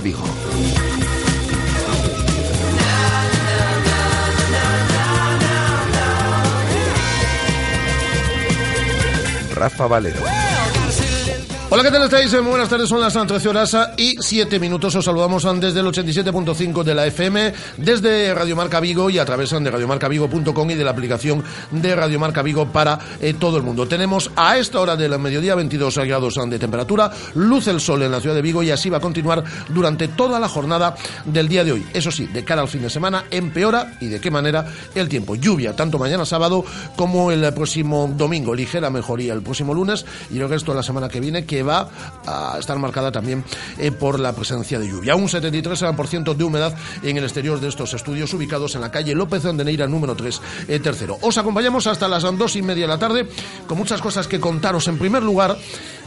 Vigo. Rafa Valero. Hola, ¿qué tal estáis? Muy buenas tardes, son las 13 horas y 7 minutos. Os saludamos desde el 87.5 de la FM, desde Radio Marca Vigo y a través de radiomarcavigo.com y de la aplicación de Radio Marca Vigo para eh, todo el mundo. Tenemos a esta hora del mediodía 22 grados de temperatura, luz el sol en la ciudad de Vigo y así va a continuar durante toda la jornada del día de hoy. Eso sí, de cara al fin de semana empeora y de qué manera el tiempo. Lluvia, tanto mañana sábado como el próximo domingo. Ligera mejoría el próximo lunes y el resto de la semana que viene que va a estar marcada también eh, por la presencia de lluvia. Un 73% de humedad en el exterior de estos estudios ubicados en la calle López de Neira número 3, eh, tercero. Os acompañamos hasta las dos y media de la tarde con muchas cosas que contaros. En primer lugar,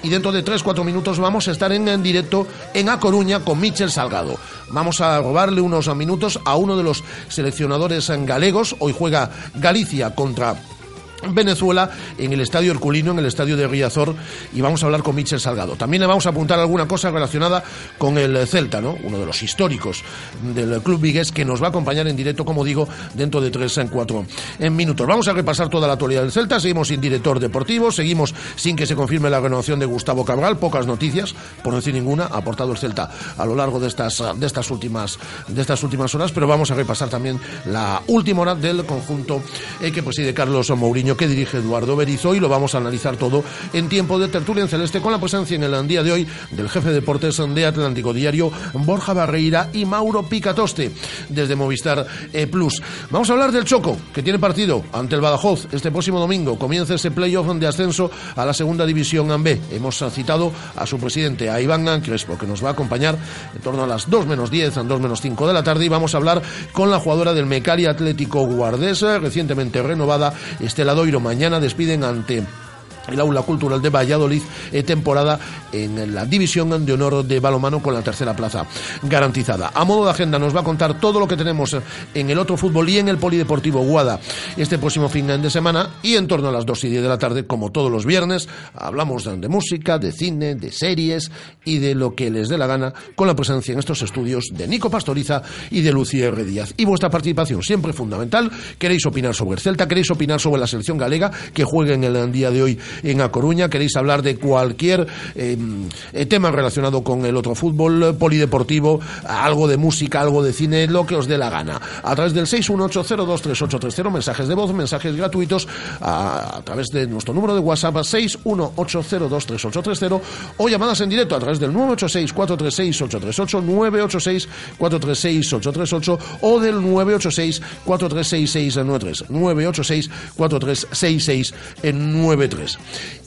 y dentro de 3-4 minutos vamos a estar en, en, directo en A Coruña con Michel Salgado. Vamos a robarle unos minutos a uno de los seleccionadores galegos. Hoy juega Galicia contra Venezuela en el Estadio Herculino, en el Estadio de Riazor, y vamos a hablar con Michel Salgado. También le vamos a apuntar alguna cosa relacionada con el Celta, ¿no? uno de los históricos del club vigués, que nos va a acompañar en directo, como digo, dentro de tres en cuatro en minutos. Vamos a repasar toda la actualidad del Celta, seguimos sin director deportivo, seguimos sin que se confirme la renovación de Gustavo Cabral, pocas noticias, por decir ninguna, ha aportado el Celta a lo largo de estas, de estas, últimas, de estas últimas horas, pero vamos a repasar también la última hora del conjunto que preside Carlos Mourinho que dirige Eduardo Berizo y lo vamos a analizar todo en tiempo de tertulia en celeste con la presencia en el día de hoy del jefe de deportes de Atlántico Diario, Borja Barreira y Mauro Picatoste desde Movistar eh, Plus. Vamos a hablar del Choco, que tiene partido ante el Badajoz este próximo domingo. Comienza ese playoff de ascenso a la segunda división B. Hemos citado a su presidente, a Iván Crespo, que nos va a acompañar en torno a las 2 menos 10, a 2 menos 5 de la tarde y vamos a hablar con la jugadora del Mecari Atlético Guardesa, recientemente renovada, Estela Doiro. Mañana despiden ante el Aula Cultural de Valladolid eh, temporada en la división de honor de balomano con la tercera plaza garantizada. A modo de agenda nos va a contar todo lo que tenemos en el otro fútbol y en el Polideportivo Guada este próximo fin de semana y en torno a las 2 y 10 de la tarde, como todos los viernes, hablamos de música, de cine, de series y de lo que les dé la gana con la presencia en estos estudios de Nico Pastoriza y de Lucía R. Díaz. Y vuestra participación siempre fundamental. ¿Queréis opinar sobre el Celta? ¿Queréis opinar sobre la selección galega que juega en el día de hoy en A Coruña, queréis hablar de cualquier em, eh, tema relacionado con el otro fútbol, polideportivo, algo de música, algo de cine, lo que os dé la gana. A través del 618023830, mensajes de voz, mensajes gratuitos, a, través de nuestro número de WhatsApp 618023830 o llamadas en directo a través del 986-436-838, 986-436-838 o del 986-436693, 986-436693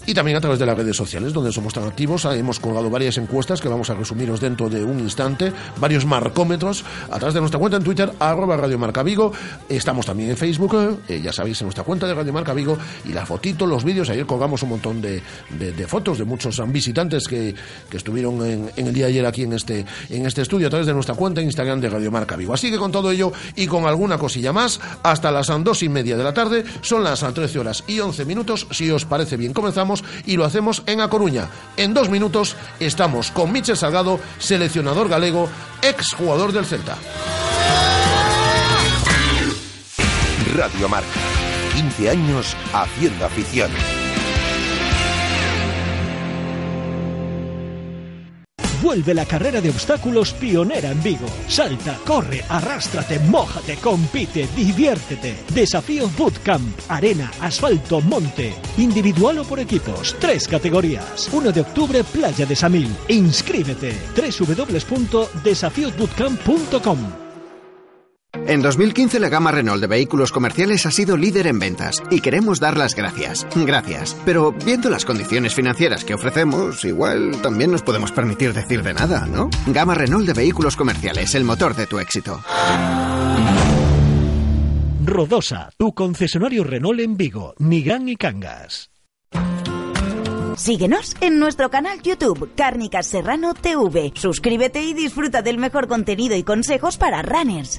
y también a través de las redes sociales donde somos tan activos. Hemos colgado varias encuestas que vamos a resumiros dentro de un instante, varios marcómetros a través de nuestra cuenta en Twitter, arroba Radio Marca Vigo. Estamos también en Facebook, eh, ya sabéis, en nuestra cuenta de Radio Marca Vigo y la fotito, los vídeos. Ayer colgamos un montón de, de, fotos de muchos visitantes que, que estuvieron en, el día de ayer aquí en este, en este estudio a través de nuestra cuenta en Instagram de Radio Marca Vigo. Así que con todo ello y con alguna cosilla más, hasta las dos y media de la tarde, son las 13 horas y 11 minutos. Si os parece bien, comenzamos y lo hacemos en A Coruña. En dos minutos estamos con Michel Salgado, seleccionador galego, ex jugador del Celta. Radio Marca. 15 años haciendo afición. Vuelve la carrera de obstáculos pionera en Vigo. Salta, corre, arrástrate, mójate, compite, diviértete. Desafío Bootcamp, arena, asfalto, monte. Individual o por equipos. Tres categorías. 1 de octubre, Playa de Samil. Inscríbete. www.desafiosbootcamp.com en 2015 la gama Renault de vehículos comerciales ha sido líder en ventas y queremos dar las gracias. Gracias. Pero viendo las condiciones financieras que ofrecemos, igual también nos podemos permitir decir de nada, ¿no? Gama Renault de vehículos comerciales, el motor de tu éxito. Rodosa, tu concesionario Renault en Vigo, Nigrán y Cangas. Síguenos en nuestro canal YouTube, Cárnicas Serrano TV. Suscríbete y disfruta del mejor contenido y consejos para runners.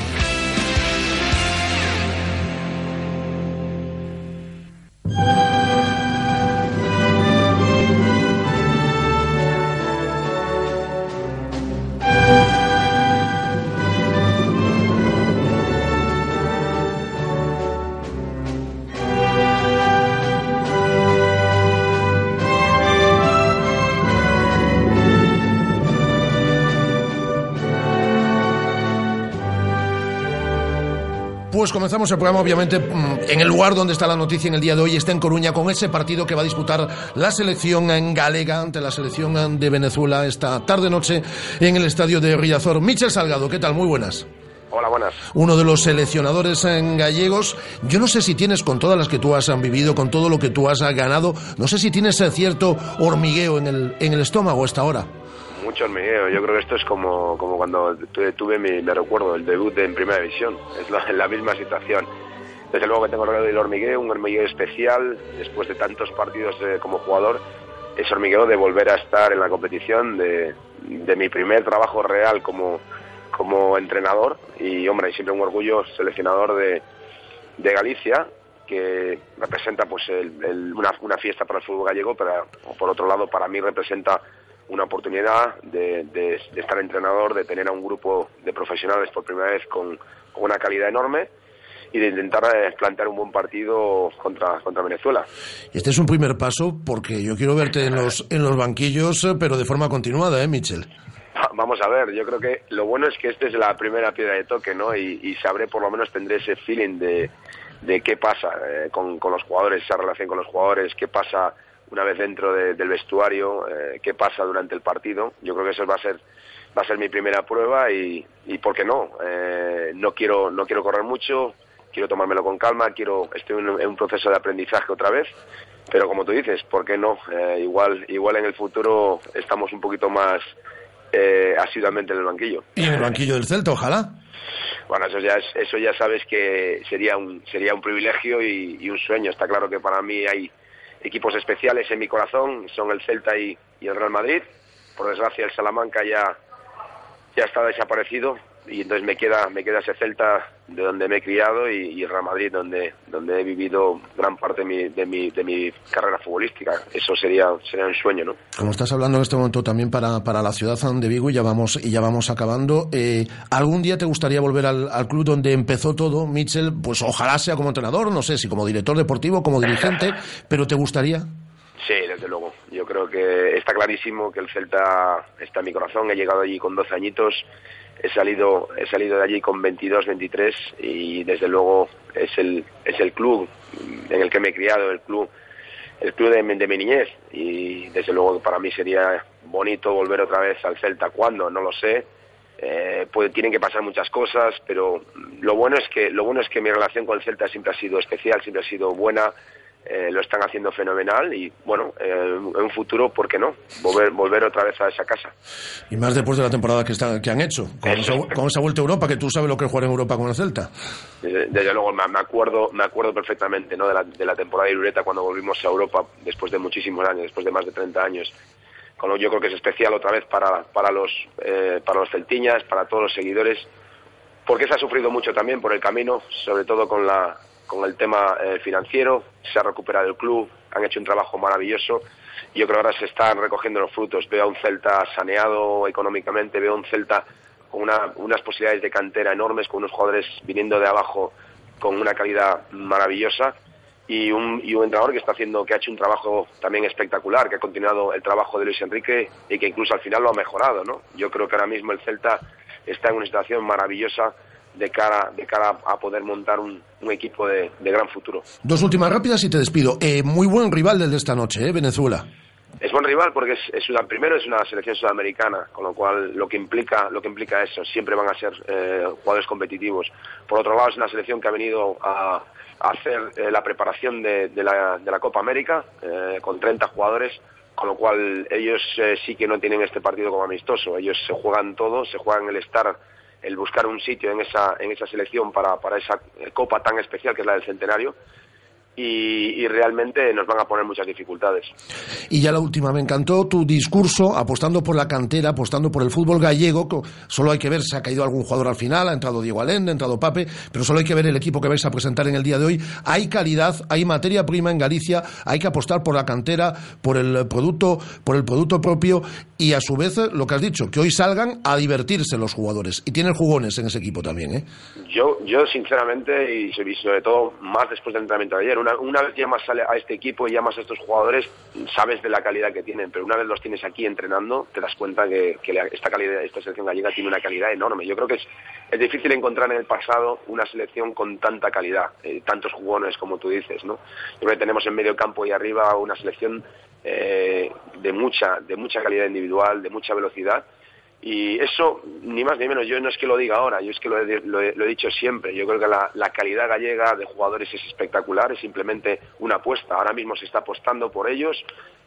Comenzamos el programa, obviamente, mm, en el lugar donde está la noticia en el día de hoy, está en Coruña, con ese partido que va a disputar la selección en galega ante la selección de Venezuela esta tarde-noche en el estadio de Riazor. Michel Salgado, ¿qué tal? Muy buenas. Hola, buenas. Uno de los seleccionadores en gallegos. Yo no sé si tienes, con todas las que tú has vivido, con todo lo que tú has ganado, no sé si tienes cierto hormigueo en el, en el estómago hasta ahora mucho hormigueo. Yo creo que esto es como, como cuando tuve mi, me recuerdo, el debut de, en Primera División. Es la, misma situación. Desde luego que tengo el hormigueo, un hormigueo especial, después de tantos partidos como jugador, ese hormigueo de volver a estar en la competición, de, de mi primer trabajo real como, como entrenador y, hombre, siempre un orgullo seleccionador de, de Galicia, que representa pues una, una, fiesta para el fútbol gallego, pero por otro lado para mí representa una oportunidad de, estar entrenador, de tener a un grupo de profesionales por primera vez con, una calidad enorme y de intentar eh, plantear un buen partido contra, contra Venezuela. Este es un primer paso porque yo quiero verte en los, en los banquillos, eh, pero de forma continuada, ¿eh, Michel? Vamos a ver, yo creo que lo bueno es que esta es la primera piedra de toque, ¿no? Y, sabré, por lo menos tendré ese feeling de, de qué pasa eh, con, con los jugadores, esa relación con los jugadores, qué pasa una vez dentro del vestuario, eh, qué pasa durante el partido. Yo creo que eso va a ser va a ser mi primera prueba y, y ¿por qué no? Eh, no quiero no quiero correr mucho, quiero tomármelo con calma, quiero estoy en, un proceso de aprendizaje otra vez, pero como tú dices, ¿por qué no? Eh, igual igual en el futuro estamos un poquito más asiduamente en el banquillo. Y en el banquillo del Celta, ojalá. Bueno, eso ya eso ya sabes que sería un sería un privilegio y, y un sueño. Está claro que para mí hay equipos especiales en mi corazón son el Celta y, el Real Madrid. Por desgracia el Salamanca ya, ya está desaparecido y entonces me queda me queda ese Celta de donde me he criado y, el Real Madrid donde donde he vivido gran parte de mi, de mi, de mi carrera futbolística eso sería sería un sueño no como estás hablando en este momento también para, para la ciudad de Vigo y ya vamos y ya vamos acabando eh, algún día te gustaría volver al, al, club donde empezó todo Mitchell pues ojalá sea como entrenador no sé si como director deportivo como dirigente pero te gustaría Sí, desde luego. Yo creo que está clarísimo que el Celta está en mi corazón. He llegado allí con 12 añitos he salido he salido de allí con 22 23 y desde luego es el es el club en el que me he criado el club el club de, de mi niñez. Y desde luego para mí sería bonito volver otra vez al Celta. Cuando no lo sé. Eh, tienen que pasar muchas cosas pero lo bueno es que lo bueno es que mi relación con el Celta siempre ha sido especial siempre ha sido buena eh, lo están haciendo fenomenal y bueno, eh, en un futuro, ¿por qué no? Volver, volver otra vez a esa casa. Y más después de la temporada que, está, que han hecho, con esa, vuelta a Europa, que tú sabes lo que es jugar en Europa con el Celta. Desde, luego, me, acuerdo me acuerdo perfectamente ¿no? de, la, de la temporada de Irureta cuando volvimos a Europa después de muchísimos años, después de más de 30 años. Con lo yo creo que es especial otra vez para, para, los, eh, para los celtiñas, para todos los seguidores, porque se ha sufrido mucho también por el camino, sobre todo con la, con el tema eh, financiero, se ha recuperado el club, han hecho un trabajo maravilloso yo creo que ahora se están recogiendo los frutos. Veo a un Celta saneado económicamente, veo a un Celta con unas posibilidades de cantera enormes, con unos jugadores viniendo de abajo con una calidad maravillosa y un, y un entrenador que está haciendo, que ha hecho un trabajo también espectacular, que ha continuado el trabajo de Luis Enrique y que incluso al final lo ha mejorado, ¿no? Yo creo que ahora mismo el Celta está en una situación maravillosa de cara, de cara a poder montar un, equipo de, gran futuro. Dos últimas rápidas y te despido. Eh, muy buen rival del de esta noche, ¿eh? Venezuela. Es buen rival porque es, es una, primero es una selección sudamericana, con lo cual lo que implica, lo que implica eso, siempre van a ser eh, jugadores competitivos. Por otro lado, es una selección que ha venido a, hacer eh, la preparación de, la, de, la, Copa América eh, con 30 jugadores, con lo cual ellos sí que no tienen este partido como amistoso. Ellos se juegan todo, se juegan el estar el buscar un sitio en esa, en esa selección para, para esa copa tan especial que es la del centenario y, realmente nos van a poner muchas dificultades. Y ya la última, me encantó tu discurso apostando por la cantera, apostando por el fútbol gallego. Solo hay que ver si ha caído algún jugador al final, ha entrado Diego Allende, ha entrado Pape, pero solo hay que ver el equipo que vais a presentar en el día de hoy. Hay calidad, hay materia prima en Galicia, hay que apostar por la cantera, por el producto, por el producto propio y a su vez lo que has dicho, que hoy salgan a divertirse los jugadores y tienen jugones en ese equipo también, ¿eh? Yo, yo sinceramente y sobre todo más después del entrenamiento de ayer una, vez llamas a, este equipo y llamas a estos jugadores, sabes de la calidad que tienen, pero una vez los tienes aquí entrenando, te das cuenta que, esta calidad, esta selección gallega tiene una calidad enorme. Yo creo que es, es difícil encontrar en el pasado una selección con tanta calidad, eh, tantos jugones como tú dices, ¿no? Yo creo que tenemos en medio campo y arriba una selección eh, de mucha, de mucha calidad individual, de mucha velocidad y eso, ni más ni menos, yo no es que lo diga ahora, yo es que lo he, dicho siempre. Yo creo que la, calidad gallega de jugadores es espectacular, es simplemente una apuesta. Ahora mismo se está apostando por ellos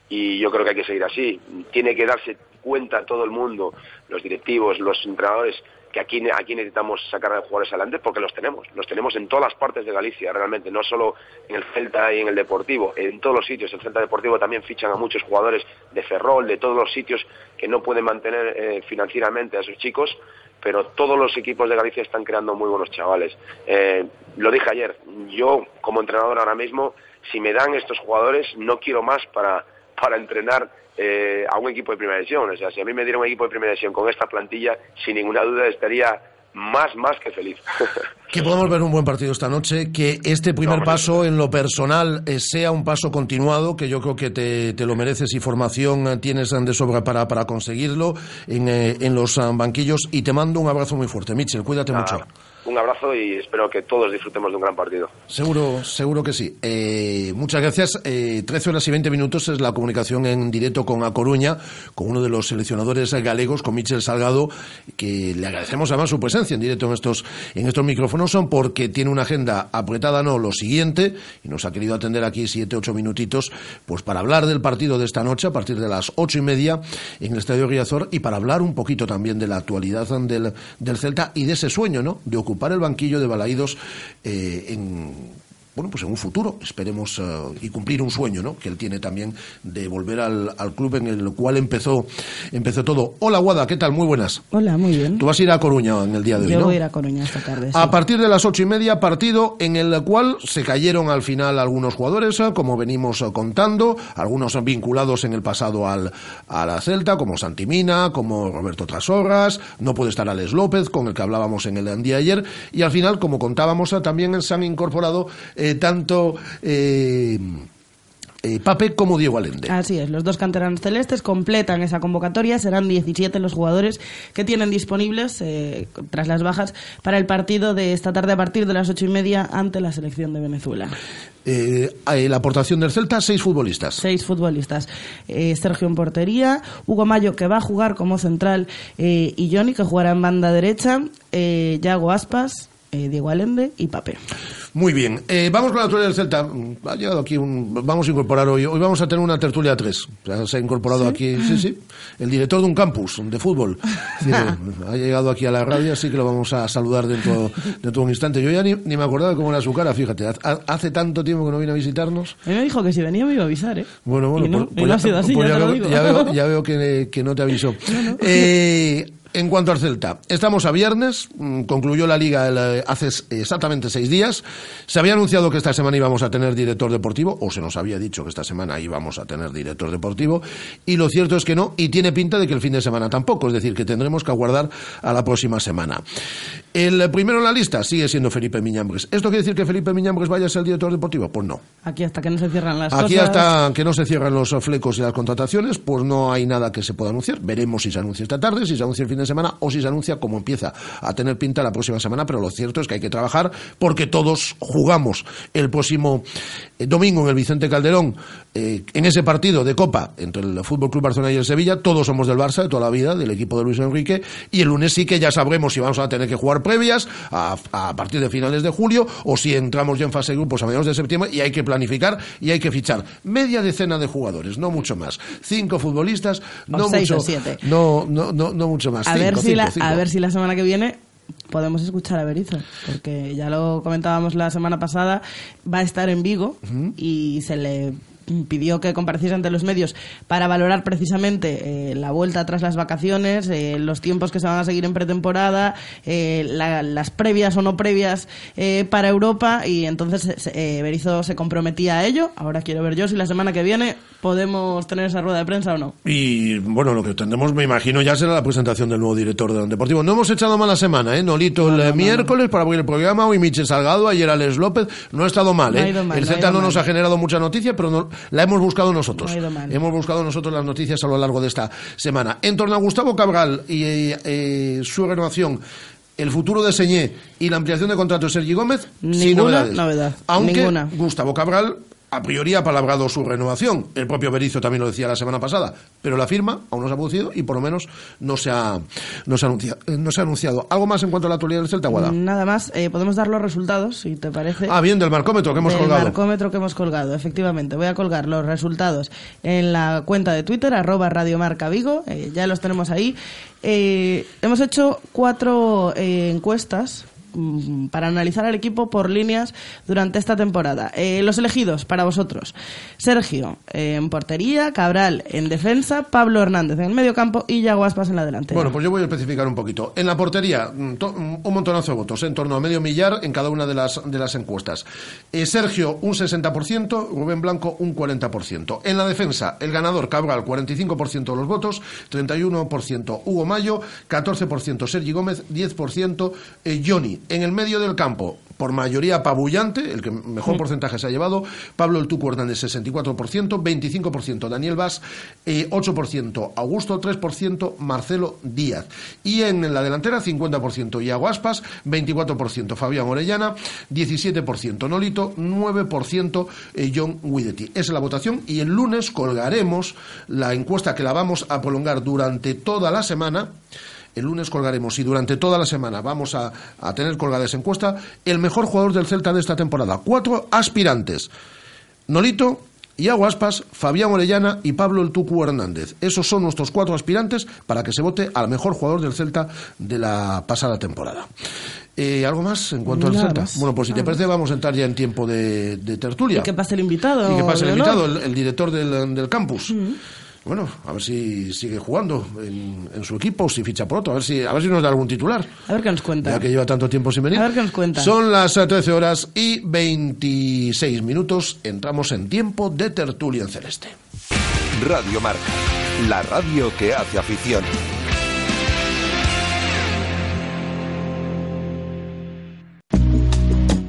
y yo creo que hay que seguir así. Tiene que darse cuenta todo el mundo, los directivos, los entrenadores, que aquí, aquí necesitamos sacar a jugadores adelante porque los tenemos, los tenemos en todas las partes de Galicia realmente, no solo en el Celta y en el Deportivo, en todos los sitios. El Celta Deportivo también fichan a muchos jugadores de Ferrol, de todos los sitios que no pueden mantener eh, financieramente a sus chicos, pero todos los equipos de Galicia están creando muy buenos chavales. Eh, lo dije ayer, yo como entrenador ahora mismo, si me dan estos jugadores, no quiero más para, para entrenar eh, a un equipo de primera división. O sea, si a mí me diera un equipo de primera división con esta plantilla, sin ninguna duda estaría más, más que feliz. que podamos ver un buen partido esta noche, que este primer paso en lo personal eh, sea un paso continuado, que yo creo que te, lo mereces y formación eh, tienes de sobra para, para conseguirlo en, en los banquillos. Y te mando un abrazo muy fuerte. Mitchell, cuídate mucho un abrazo y espero que todos disfrutemos de un gran partido. Seguro, seguro que sí. Eh, muchas gracias. Eh, 13 horas y 20 minutos es la comunicación en directo con A Coruña, con uno de los seleccionadores galegos, con Michel Salgado, que le agradecemos además su presencia en directo en estos, en estos micrófonos, son porque tiene una agenda apretada, no, lo siguiente, y nos ha querido atender aquí siete, ocho minutitos, pues para hablar del partido de esta noche, a partir de las ocho y media, en el Estadio Riazor, y para hablar un poquito también de la actualidad del, del Celta y de ese sueño, ¿no?, de ocupar para el banquillo de Balaídos eh, en bueno, pues en un futuro esperemos eh, y cumplir un sueño, ¿no? Que él tiene también de volver al, club en el cual empezó empezó todo. Hola, Guada, ¿qué tal? Muy buenas. Hola, muy bien. Tú vas a ir a Coruña en el día de hoy, Yo voy a ir a Coruña esta tarde. A partir de las ocho y media, partido en el cual se cayeron al final algunos jugadores, eh, como venimos eh, contando, algunos vinculados en el pasado al, a la Celta, como Santimina, como Roberto Trasorras, no puede estar Alex López, con el que hablábamos en el día de ayer, y al final, como contábamos, también se han incorporado eh, tanto eh, eh, Pape como Diego Alende. Así es, los dos canteranos celestes completan esa convocatoria, serán 17 los jugadores que tienen disponibles tras las bajas para el partido de esta tarde a partir de las ocho y media ante la selección de Venezuela. la aportación del Celta, seis futbolistas. Seis futbolistas. Sergio en portería, Hugo Mayo que va a jugar como central y Johnny que jugará en banda derecha, Yago Aspas, Diego Alende y Pape. Muy bien. Eh, vamos con la tertulia del Celta. Ha llegado aquí un. Vamos a incorporar hoy. Hoy vamos a tener una tertulia 3. se ha incorporado aquí. Sí, sí. El director de un campus de fútbol. ha llegado aquí a la radio, así que lo vamos a saludar dentro, dentro de un instante. Yo ya ni, me acordaba de cómo era su cara, fíjate. Hace tanto tiempo que no vino a visitarnos. A mí me dijo que si venía me iba a avisar, ¿eh? Bueno, bueno. no, pues, pues ha sido así, pues ya, veo, ya, veo, ya, veo, que, que no te avisó. Eh, en cuanto al Celta, estamos a viernes, mm, concluyó la liga eh, hace exactamente seis días. Se había anunciado que esta semana íbamos a tener director deportivo, o se nos había dicho que esta semana íbamos a tener director deportivo, y lo cierto es que no, y tiene pinta de que el fin de semana tampoco, es decir, que tendremos que aguardar a la próxima semana. El primero en la lista sigue siendo Felipe Miñambres. ¿Esto quiere decir que Felipe Miñambres vaya a ser el director deportivo? Pues no. Aquí hasta que no se cierran las Aquí hasta que no se cierran los flecos y las contrataciones, pues no hay nada que se pueda anunciar. Veremos si se anuncia esta tarde, si se anuncia el fin de semana o si se anuncia como empieza a tener pinta la próxima semana, pero lo cierto es que hay que trabajar porque todos jugamos el próximo eh, domingo en el Vicente Calderón eh, en ese partido de Copa entre el Fútbol Club Barcelona y el Sevilla, todos somos del Barça de toda la vida, del equipo de Luis Enrique, y el lunes sí que ya sabremos si vamos a tener que jugar previas a, a partir de finales de julio o si entramos ya en fase de grupos a mediados de septiembre y hay que planificar y hay que fichar media decena de jugadores, no mucho más. Cinco futbolistas, no O seis mucho, o siete. No, no, no, no mucho más. A, Cinco, ver si cinco, la, cinco. a ver si la semana que viene podemos escuchar a Berizzo, porque ya lo comentábamos la semana pasada, va a estar en Vigo y se le pidió que compareciese ante los medios para valorar precisamente eh, la vuelta tras las vacaciones, eh, los tiempos que se van a seguir en pretemporada, eh, la- las previas o no previas eh, para Europa y entonces eh, Berizzo se comprometía a ello. Ahora quiero ver yo si la semana que viene podemos tener esa rueda de prensa o no. Y bueno, lo que tendremos, me imagino, ya será la presentación del nuevo director de Deportivo. No hemos echado mala semana, ¿eh? Nolito el miércoles para abrir el programa, hoy Michel Salgado, ayer Alex López. No ha estado mal, ha ¿eh? mal, el ido no nos mal. ha generado mucha noticia, pero no- la hemos buscado nosotros. No. Hemos buscado nosotros las noticias a lo largo de esta semana. En torno a Gustavo Cabral y eh, eh, su renovación. El futuro de Señé y la ampliación de contrato de Sergi Gómez, sin Ninguna novedades. novedad, Aunque ninguna. Gustavo Cabral a priori ha palabrado su renovación. El propio Berizzo también lo decía la semana pasada, pero la firma aún no se ha producido y por lo menos no se ha, no se ha, anunciado, no se ha anunciado. ¿Algo más en cuanto a la actualidad del Celta, Guada? Nada más, eh, podemos dar los resultados, si te parece. Ah, bien, del marcómetro que hemos del colgado. marcómetro que hemos colgado, efectivamente. Voy a colgar los resultados en la cuenta de Twitter, arroba Radiomarca Vigo, eh, ya los tenemos ahí. Eh, hemos hecho cuatro eh, encuestas para analizar al equipo por líneas durante esta temporada. Eh, los elegidos para vosotros. Sergio eh, en portería, Cabral en defensa, Pablo Hernández en el medio campo y Yago Aspas en la delantera. Bueno, pues yo voy a especificar un poquito. En la portería, mm, mm, un montonazo de votos, en torno a medio millar en cada una de las, de las encuestas. Eh, Sergio, un 60%, Rubén Blanco, un 40%. En la defensa, el ganador Cabral, 45% de los votos, 31% Hugo Mayo, 14% Sergi Gómez, 10% eh, Johnny. En el medio del campo, por mayoría apabullante, el que mejor porcentaje se ha llevado, Pablo El Tuco Hernández 64%, 25% Daniel Vaz, eh, 8% Augusto, 3% Marcelo Díaz. Y en la delantera 50% Iago Aspas, 24% Fabián Orellana, 17% Nolito, 9% eh, John Guidetti. Esa es la votación y el lunes colgaremos la encuesta que la vamos a prolongar durante toda la semana. El lunes colgaremos y durante toda la semana vamos a, a tener colgada esa encuesta el mejor jugador del Celta de esta temporada. Cuatro aspirantes. Nolito, Iago Aspas, Fabián Orellana y Pablo El Tucu Hernández. Esos son nuestros cuatro aspirantes para que se vote al mejor jugador del Celta de la pasada temporada. Eh, ¿Algo más en cuanto al Celta? más, Bueno, pues si te parece vamos a entrar ya en tiempo de, de tertulia. Y que pase el invitado. Y que pase el honor. invitado, el, el director del, del campus. Bueno, a ver si sigue jugando en, en su equipo, si ficha por otro, a ver si, a ver si nos da algún titular. A ver qué nos cuenta. Ya que lleva tanto tiempo sin venir. A ver qué nos cuenta. Son las eh, 13 horas y 26 minutos. Entramos en tiempo de tertulia en celeste. Radio Marca, la radio que hace afición.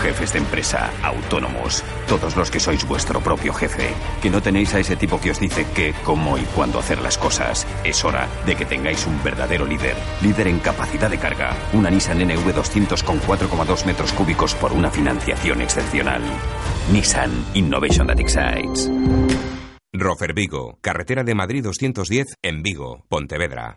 Jefes de empresa, autónomos, todos los que sois vuestro propio jefe, que no tenéis a ese tipo que os dice qué, cómo y cuándo hacer las cosas. Es hora de que tengáis un verdadero líder. Líder en capacidad de carga. Una Nissan NV200 con 4,2 metros cúbicos por una financiación excepcional. Nissan Innovation that excites. Rofer Vigo, carretera de Madrid 210 en Vigo, Pontevedra.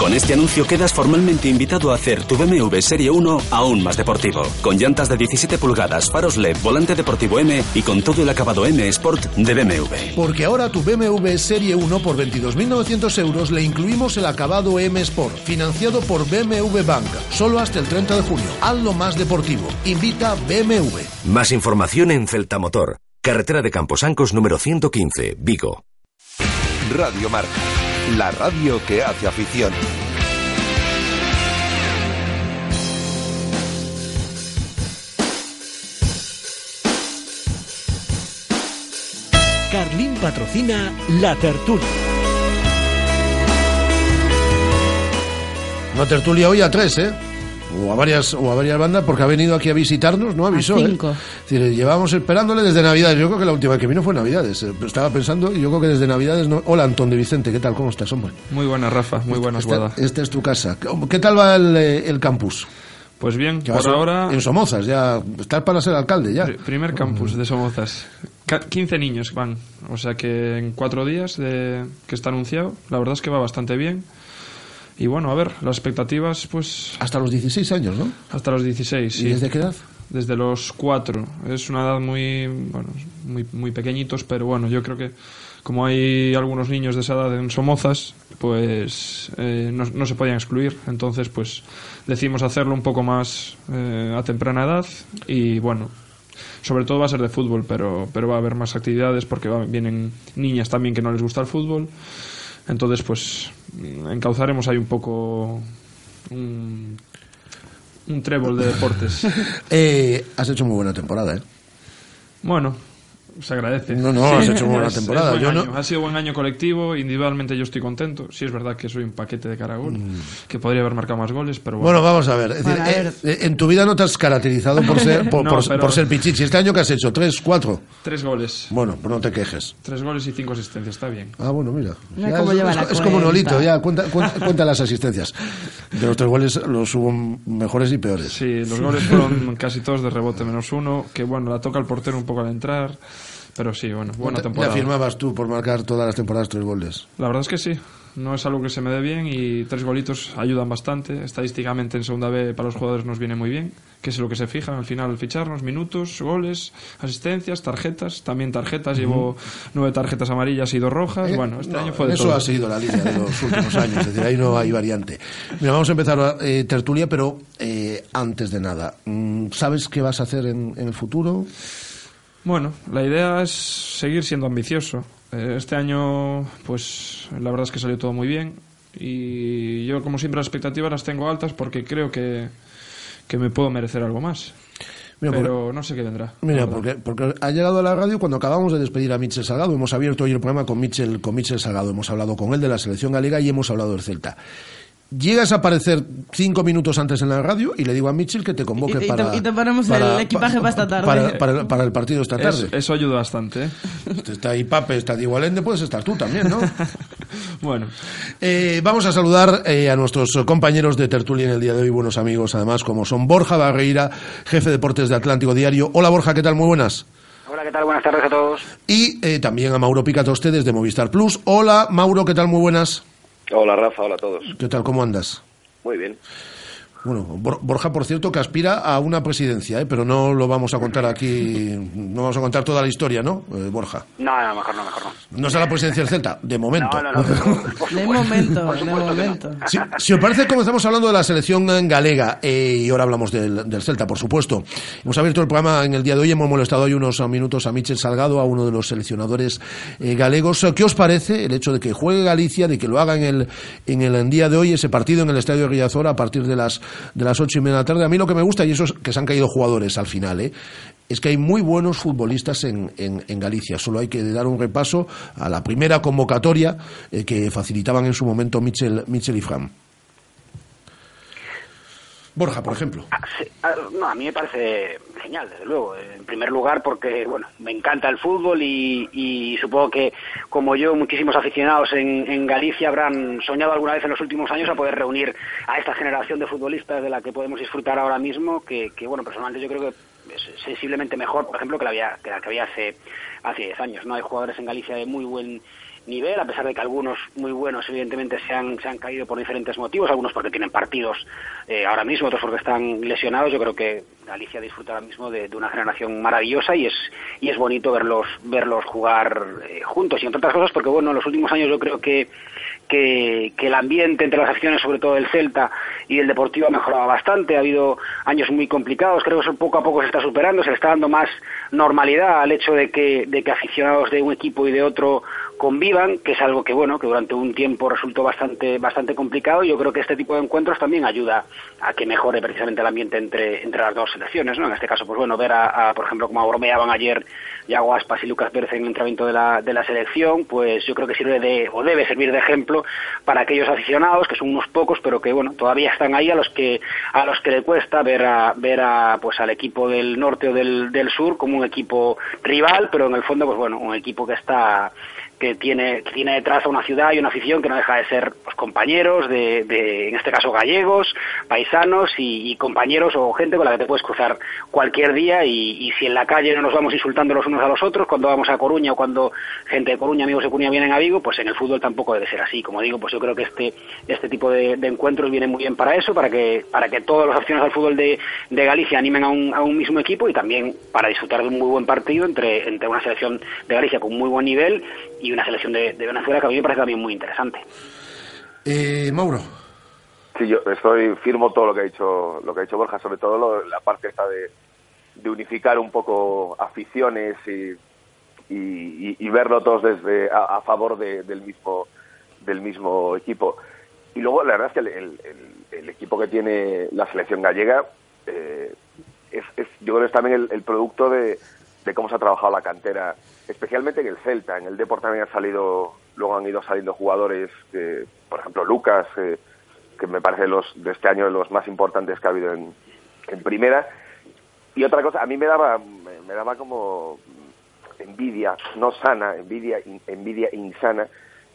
Con este anuncio quedas formalmente invitado a hacer tu BMW Serie 1 aún más deportivo. Con llantas de 17 pulgadas, faros LED, volante deportivo M y con todo el acabado M Sport de BMW. Porque ahora tu BMW Serie 1 por 22.900 euros le incluimos el acabado M Sport, financiado por BMW Bank, solo hasta el 30 de junio. Hazlo más deportivo. Invita BMW. Más información en Celta Motor, carretera de Camposancos número 115, Vigo. Radio Marca, la radio que hace afición. Carlín patrocina La Tertulia. Una tertulia hoy a tres, ¿eh? O a varias, o a varias bandas, porque ha venido aquí a visitarnos, no avisó, ¿eh? cinco. Es decir, llevábamos esperándole desde Navidades. Yo creo que la última vez que vino fue Navidades. eh, Estaba pensando, y yo creo que desde Navidades no. Hola, Antón de Vicente, ¿qué tal? ¿Cómo estás, hombre? Muy buenas, Rafa, muy buenas, Esta, Guada. esta es tu casa. ¿Qué tal va el, eh, el campus? Pues bien, por a- ahora, En Somozas, ya. Estás para ser alcalde, ya. pri- primer campus de Somozas. Ca- 15 niños van, o sea que en cuatro días de que está anunciado, la verdad es que va bastante bien. Y bueno, a ver, las expectativas, pues... Hasta los 16 años, ¿no? Hasta los 16, sí. ¿Y desde qué edad? Desde los 4. Es una edad muy, bueno, muy, muy pequeñitos, pero bueno, yo creo que como hay algunos niños de esa edad en Somozas, pues eh, no, no se podían excluir. Entonces, pues decidimos hacerlo un poco más eh, a temprana edad y bueno, sobre todo va a ser de fútbol, pero, pero va a haber más actividades porque va- vienen niñas también que no les gusta el fútbol. Entonces, pues encauzaremos ahí un poco un, un trébol de deportes. Eh, has hecho muy buena temporada, ¿eh? Bueno, se agradece. No, no, has hecho buena Es- temporada. es buen Yo no-. Ha sido buen año colectivo, individualmente yo estoy contento. Sí es verdad que soy un paquete de caragol, que podría haber marcado más goles, pero bueno. Mm. Bueno, vamos a ver. Es decir, Bueno, a eh, eh, en tu vida no te has caracterizado por ser, por, No, por- pero- por ser pichichi. ¿Este año qué has hecho? ¿Tres, cuatro? Tres goles. Bueno, pues no te quejes. Tres goles y cinco asistencias, está bien. Ah, bueno, mira. Ya cómo es, lleva es- la es como. Nolito, ya, cuenta, cuenta, cuenta las asistencias. De los tres goles los hubo mejores y peores. Sí, los goles fueron casi todos de rebote menos uno, que bueno, la toca el portero un poco al entrar, pero sí, bueno, buena temporada. firmabas tú por marcar todas las temporadas tres goles. La verdad es que sí. No es algo que se me dé bien y tres golitos ayudan bastante. Estadísticamente en segunda B para los jugadores nos viene muy bien, que es lo que se fijan al final al ficharnos, minutos, goles, asistencias, tarjetas, también tarjetas, llevo nueve tarjetas amarillas y dos rojas. Eh, bueno, este no, año fue de Eso todo. ha sido la línea de los últimos años, es decir, ahí no hay variante. Mira, vamos a empezar eh, tertulia, pero eh, antes de nada, mm, ¿sabes qué vas a hacer en, en el futuro? Bueno, la idea es seguir siendo ambicioso. Eh, Este año, pues la verdad es que salió todo muy bien y yo como siempre las expectativas las tengo altas porque creo que, que me puedo merecer algo más. Mira, Pero no sé qué vendrá. Mira, porque, porque ha llegado a la radio cuando acabamos de despedir a Michel Salgado. Hemos abierto hoy el programa con Michel, con Michel Salgado. Hemos hablado con él de la selección galega y hemos hablado del Celta. Llegas a aparecer cinco minutos antes en la radio y le digo a Michel que te convoque Y- y te- para... y te ponemos el equipaje para esta tarde. Para, para- para el partido esta tarde. Es- eso ayuda bastante. ¿eh? Está ahí Pape, está Diego Alende, puedes estar tú también, ¿no? bueno. Eh, vamos a saludar eh, a nuestros compañeros de tertulia en el día de hoy, buenos amigos además, como son Borja Barreira, jefe de deportes de Atlántico Diario. Hola Borja, ¿qué tal? Muy buenas. Hola, ¿qué tal? Buenas tardes a todos. Y eh, también a Mauro Picatoste desde Movistar Plus. Hola Mauro, ¿qué tal? Muy buenas. Hola Rafa, hola a todos. ¿Qué tal? ¿Cómo andas? Muy bien. Bueno, Bor- Borja, por cierto, que aspira a una presidencia, ¿eh? pero no lo vamos a contar aquí, no vamos a contar toda la historia, ¿no, eh, Borja? No, no, mejor no, mejor no. No es a la presidencia del Celta, de momento. No, no, no. De momento, de momento. Si, si os parece, comenzamos hablando de la selección galega eh, y ahora hablamos del, del Celta, por supuesto. Hemos abierto el programa en el día de hoy, hemos molestado hoy unos minutos a Michel Salgado, a uno de los seleccionadores eh, galegos. ¿Qué os parece el hecho de que juegue Galicia, de que lo haga en el, en el día de hoy, ese partido en el Estadio de Riazor a partir de las, de las ocho y media de la tarde? A mí lo que me gusta, y eso es que se han caído jugadores al final, ¿eh? es que hay muy buenos futbolistas en, en, Galicia. Solo hay que dar un repaso a la primera convocatoria eh, que facilitaban en su momento Michel, Michel y Fran. Borja, por ejemplo. Ah, ah, no, a mí me parece genial, desde luego. En primer lugar, porque bueno, me encanta el fútbol y, supongo que, como yo, muchísimos aficionados en, Galicia habrán soñado alguna vez en los últimos años a poder reunir a esta generación de futbolistas de la que podemos disfrutar ahora mismo, que, bueno, personalmente yo creo que es sensiblemente mejor, por ejemplo, que la, había, que la que había hace hace 10 años. No hay jugadores en Galicia de muy buen nivel, a pesar de que algunos muy buenos evidentemente se han, se han caído por diferentes motivos, algunos porque tienen partidos eh, ahora mismo, otros porque están lesionados. Yo creo que Galicia disfruta ahora mismo de, una generación maravillosa y es, y es bonito verlos, verlos jugar eh, juntos. Y entre otras cosas porque, bueno, en los últimos años yo creo que que, el ambiente entre las acciones, sobre todo del Celta y el Deportivo, ha mejorado bastante. Ha habido años muy complicados, creo que eso poco a poco se está superando, se le está dando más normalidad al hecho de que, de que aficionados de un equipo y de otro convivan, que es algo que bueno, que durante un tiempo resultó bastante, bastante complicado. Yo creo que este tipo de encuentros también ayuda a que mejore precisamente el ambiente entre, entre las dos selecciones, ¿no? En este caso, pues bueno, ver a, por ejemplo, como bromeaban ayer Yago Aspas y Lucas Pérez en el entrenamiento de la, de la selección, pues yo creo que sirve de, o debe servir de ejemplo para aquellos aficionados, que son unos pocos, pero que bueno, todavía están ahí a los que, a los que le cuesta ver a, ver a, pues al equipo del norte o del, del sur como un equipo rival, pero en el fondo, pues bueno, un equipo que está que tiene, que tiene detrás a una ciudad y una afición que no deja de ser pues, compañeros, de, de, en este caso gallegos, paisanos y, compañeros o gente con la que te puedes cruzar cualquier día y, si en la calle no nos vamos insultando los unos a los otros, cuando vamos a Coruña o cuando gente de Coruña, amigos de Coruña vienen a Vigo, pues en el fútbol tampoco debe ser así. Como digo, pues yo creo que este, este tipo de, encuentros vienen muy bien para eso, para que, para que todos los aficionados al fútbol de, de Galicia animen a un, a un mismo equipo y también para disfrutar de un muy buen partido entre, entre una selección de Galicia con muy buen nivel y una selección de, Venezuela que a mí me parece también muy interesante. Eh, Mauro. Sí, yo estoy firmo todo lo que ha dicho lo que ha dicho Borja, sobre todo la parte esta de, de unificar un poco aficiones y, y, verlo todos desde a, favor del mismo del mismo equipo. Y luego la verdad es que el, el, equipo que tiene la selección gallega eh, es, es, yo creo que es también el, producto de, de cómo se ha trabajado la cantera especialmente en el Celta. En el Deport también han salido, luego han ido saliendo jugadores, por ejemplo Lucas, eh, que me parece los de este año los más importantes que ha habido en, primera. Y otra cosa, a mí me daba, me, daba como envidia, no sana, envidia, envidia insana,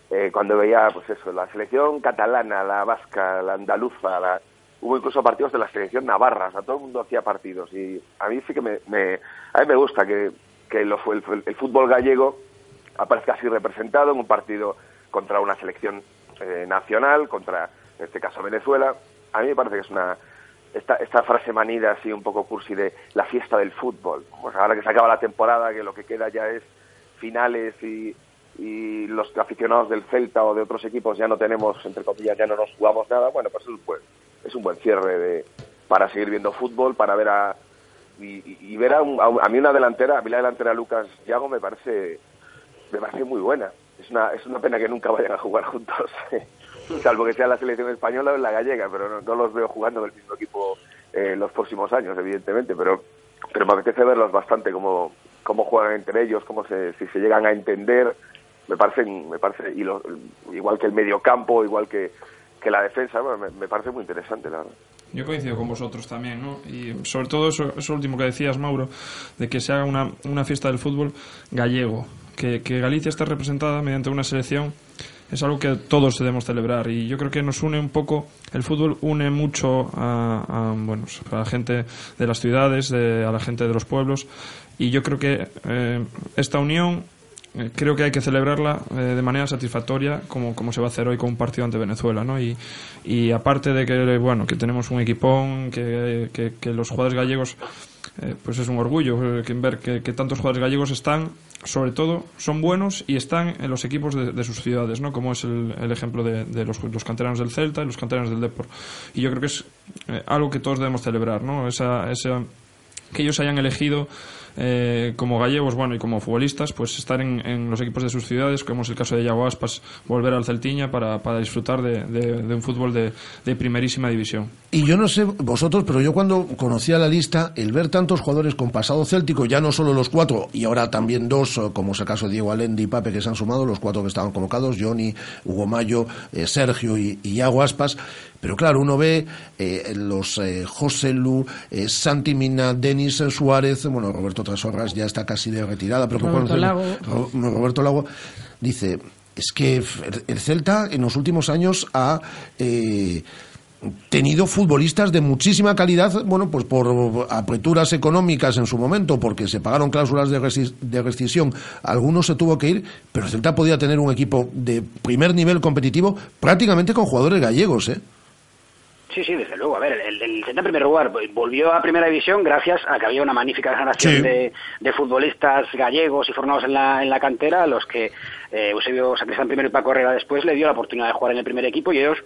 eh, cuando veía, pues eso, la selección catalana, la vasca, la andaluza, la, hubo incluso partidos de la selección navarra, o sea, todo el mundo hacía partidos y a mí sí que me, me a mí me gusta que que el, el, fútbol gallego aparezca así representado en un partido contra una selección eh, nacional, contra, en este caso, Venezuela. A mí me parece que es una... Esta, esta frase manida así un poco cursi de la fiesta del fútbol. Pues ahora que se acaba la temporada, que lo que queda ya es finales y, y los aficionados del Celta o de otros equipos ya no tenemos, entre comillas, ya no nos jugamos nada, bueno, pues es un buen, es un buen cierre de, para seguir viendo fútbol, para ver a, y, ver a, a, mí una delantera, a mí la delantera Lucas Yago me parece, me parece muy buena. Es una, es una pena que nunca vayan a jugar juntos, salvo que sea la selección española o la gallega, pero no, los veo jugando en el mismo equipo eh, los próximos años, evidentemente, pero, pero me apetece verlos bastante cómo, cómo juegan entre ellos, cómo se, si se llegan a entender, me parecen, me parece, y igual que el medio campo, igual que, que la defensa, me, parece muy interesante. Yo coincido con vosotros también, ¿no? Y sobre todo eso, eso último que decías, Mauro, de que se haga una, fiesta del fútbol gallego, que, Galicia esté representada mediante una selección es algo que todos debemos celebrar y yo creo que nos une un poco el fútbol une mucho a, bueno a la gente de las ciudades a la gente de los pueblos y yo creo que eh, esta unión eh, creo que hay que celebrarla eh, de manera satisfactoria como, como se va a hacer hoy con un partido ante Venezuela ¿no? y, y aparte de que bueno que tenemos un equipón que, que, los jugadores gallegos eh, pues es un orgullo ver que, tantos jugadores gallegos están sobre todo son buenos y están en los equipos de, sus ciudades ¿no? como es el, el ejemplo de, de los, los, canteranos del Celta y los canteranos del Depor y yo creo que es algo que todos debemos celebrar ¿no? esa, esa que ellos hayan elegido eh, como gallegos bueno y como futbolistas pues estar en, los equipos de sus ciudades como es el caso de Yago Aspas volver al Celtiña para, para disfrutar de, un fútbol de, primerísima división. Y yo no sé vosotros pero yo cuando conocía la lista el ver tantos jugadores con pasado céltico ya no solo los cuatro y ahora también dos como es el caso de Diego Alendi y Pape que se han sumado los cuatro que estaban convocados Johnny, Hugo Mayo, eh, Sergio y, y Yago Aspas Pero claro, uno ve eh, los eh, José Lu, eh, Santi Mina, Denis Suárez, bueno, Roberto Trasorras ya está casi de retirada, pero Roberto Lago. Ro- Roberto Lago dice, es que el Celta en los últimos años ha... eh, tenido futbolistas de muchísima calidad, bueno, pues por apreturas económicas en su momento, porque se pagaron cláusulas de, de rescisión, algunos se tuvo que ir, pero el Celta podía tener un equipo de primer nivel competitivo prácticamente con jugadores gallegos, ¿eh? Sí, sí, desde luego. A ver, el, el en primer lugar volvió a Primera División gracias a que había una magnífica generación Sí. de, de futbolistas gallegos y formados en la, en la cantera, a los que eh, Eusebio Sacristán primero y Paco Herrera después le dio la oportunidad de jugar en el primer equipo y ellos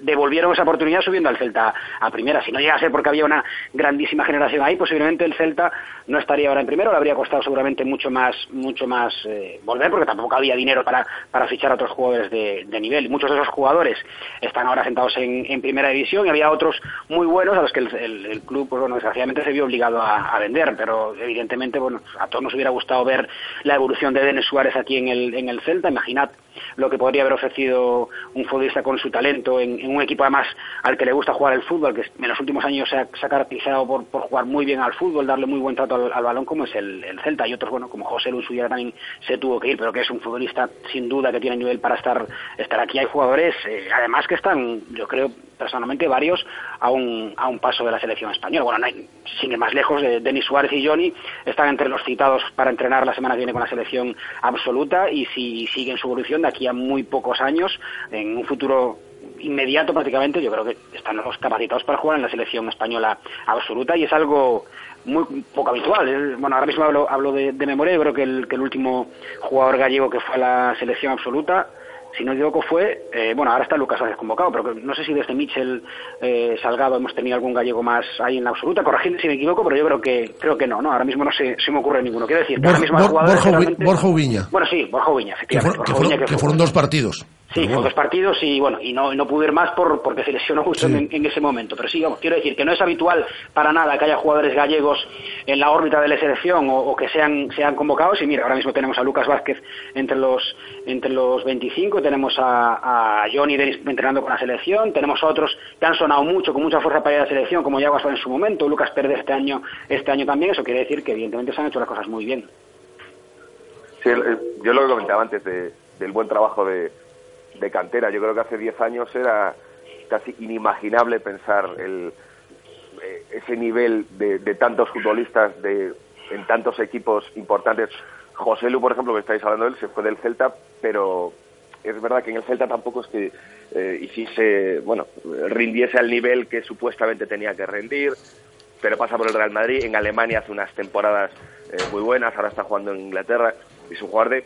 devolvieron esa oportunidad subiendo al Celta a primera. Si no llega a ser porque había una grandísima generación ahí, posiblemente el Celta no estaría ahora en primero, le habría costado seguramente mucho más mucho más eh, volver porque tampoco había dinero para, para fichar a otros jugadores de, de nivel. Y muchos de esos jugadores están ahora sentados en, en primera división y había otros muy buenos a los que el, el- el club, pues bueno, desgraciadamente se vio obligado a, a vender, pero evidentemente, bueno, a todos nos hubiera gustado ver la evolución de Denis Suárez aquí en el, en el Celta. Imaginad lo que podría haber ofrecido un futbolista con su talento en, un equipo además al que le gusta jugar el fútbol, que en los últimos años se ha, se caracterizado por, jugar muy bien al fútbol, darle muy buen trato al, al balón como es el, el Celta y otros, bueno, como José Luis Ullera también se tuvo que ir, pero que es un futbolista sin duda que tiene nivel para estar, estar aquí. Hay jugadores, eh, además que están, yo creo personalmente, varios a un, a un paso de la selección española. Bueno, no hay, sin ir más lejos, de Denis Suárez y Johnny están entre los citados para entrenar la semana que viene con la selección absoluta y si siguen su evolución de aquí a muy pocos años, en un futuro inmediato prácticamente, yo creo que están los capacitados para jugar en la selección española absoluta y es algo muy poco habitual. Bueno, ahora mismo hablo, hablo de, de memoria, yo creo que el, que el último jugador gallego que fue a la selección absoluta, si no me equivoco, fue, eh, bueno, ahora está Lucas Vázquez convocado, pero no sé si desde Michel eh, Salgado hemos tenido algún gallego más ahí en la absoluta, corregidme si me equivoco, pero yo creo que creo que no, ¿no? Ahora mismo no se, se me ocurre ninguno. Quiero decir, que ahora mismo Bor- Borja, Ubi- Borja Ubiña, Bueno, sí, Borja Ubiña, que, efectivamente. que Borja Ubiña, que que fue- fueron dos partidos. Sí, fue dos partidos y bueno, y no, y no pude ir más por, porque se lesionó justo Sí. en, en ese momento. Pero sí, vamos, quiero decir que no es habitual para nada que haya jugadores gallegos en la órbita de la selección o, o que sean, sean convocados. Y mira, ahora mismo tenemos a Lucas Vázquez entre los, entre los 25, tenemos a, a Johnny Denis entrenando con la selección, tenemos a otros que han sonado mucho, con mucha fuerza para ir a la selección, como Yaguas en su momento, Lucas Pérez este año, este año también. Eso quiere decir que evidentemente se han hecho las cosas muy bien. Sí, yo lo que comentaba antes de- del buen trabajo de, de cantera. Yo creo que hace 10 años era casi inimaginable pensar el, eh, ese nivel de, de tantos futbolistas de, en tantos equipos importantes. José Lu, por ejemplo, que estáis hablando de él, se fue del Celta, pero es verdad que en el Celta tampoco es que eh, hiciese, bueno, rindiese al nivel que supuestamente tenía que rendir, pero pasa por el Real Madrid. En Alemania hace unas temporadas eh, muy buenas, ahora está jugando en Inglaterra. Es un jugador de,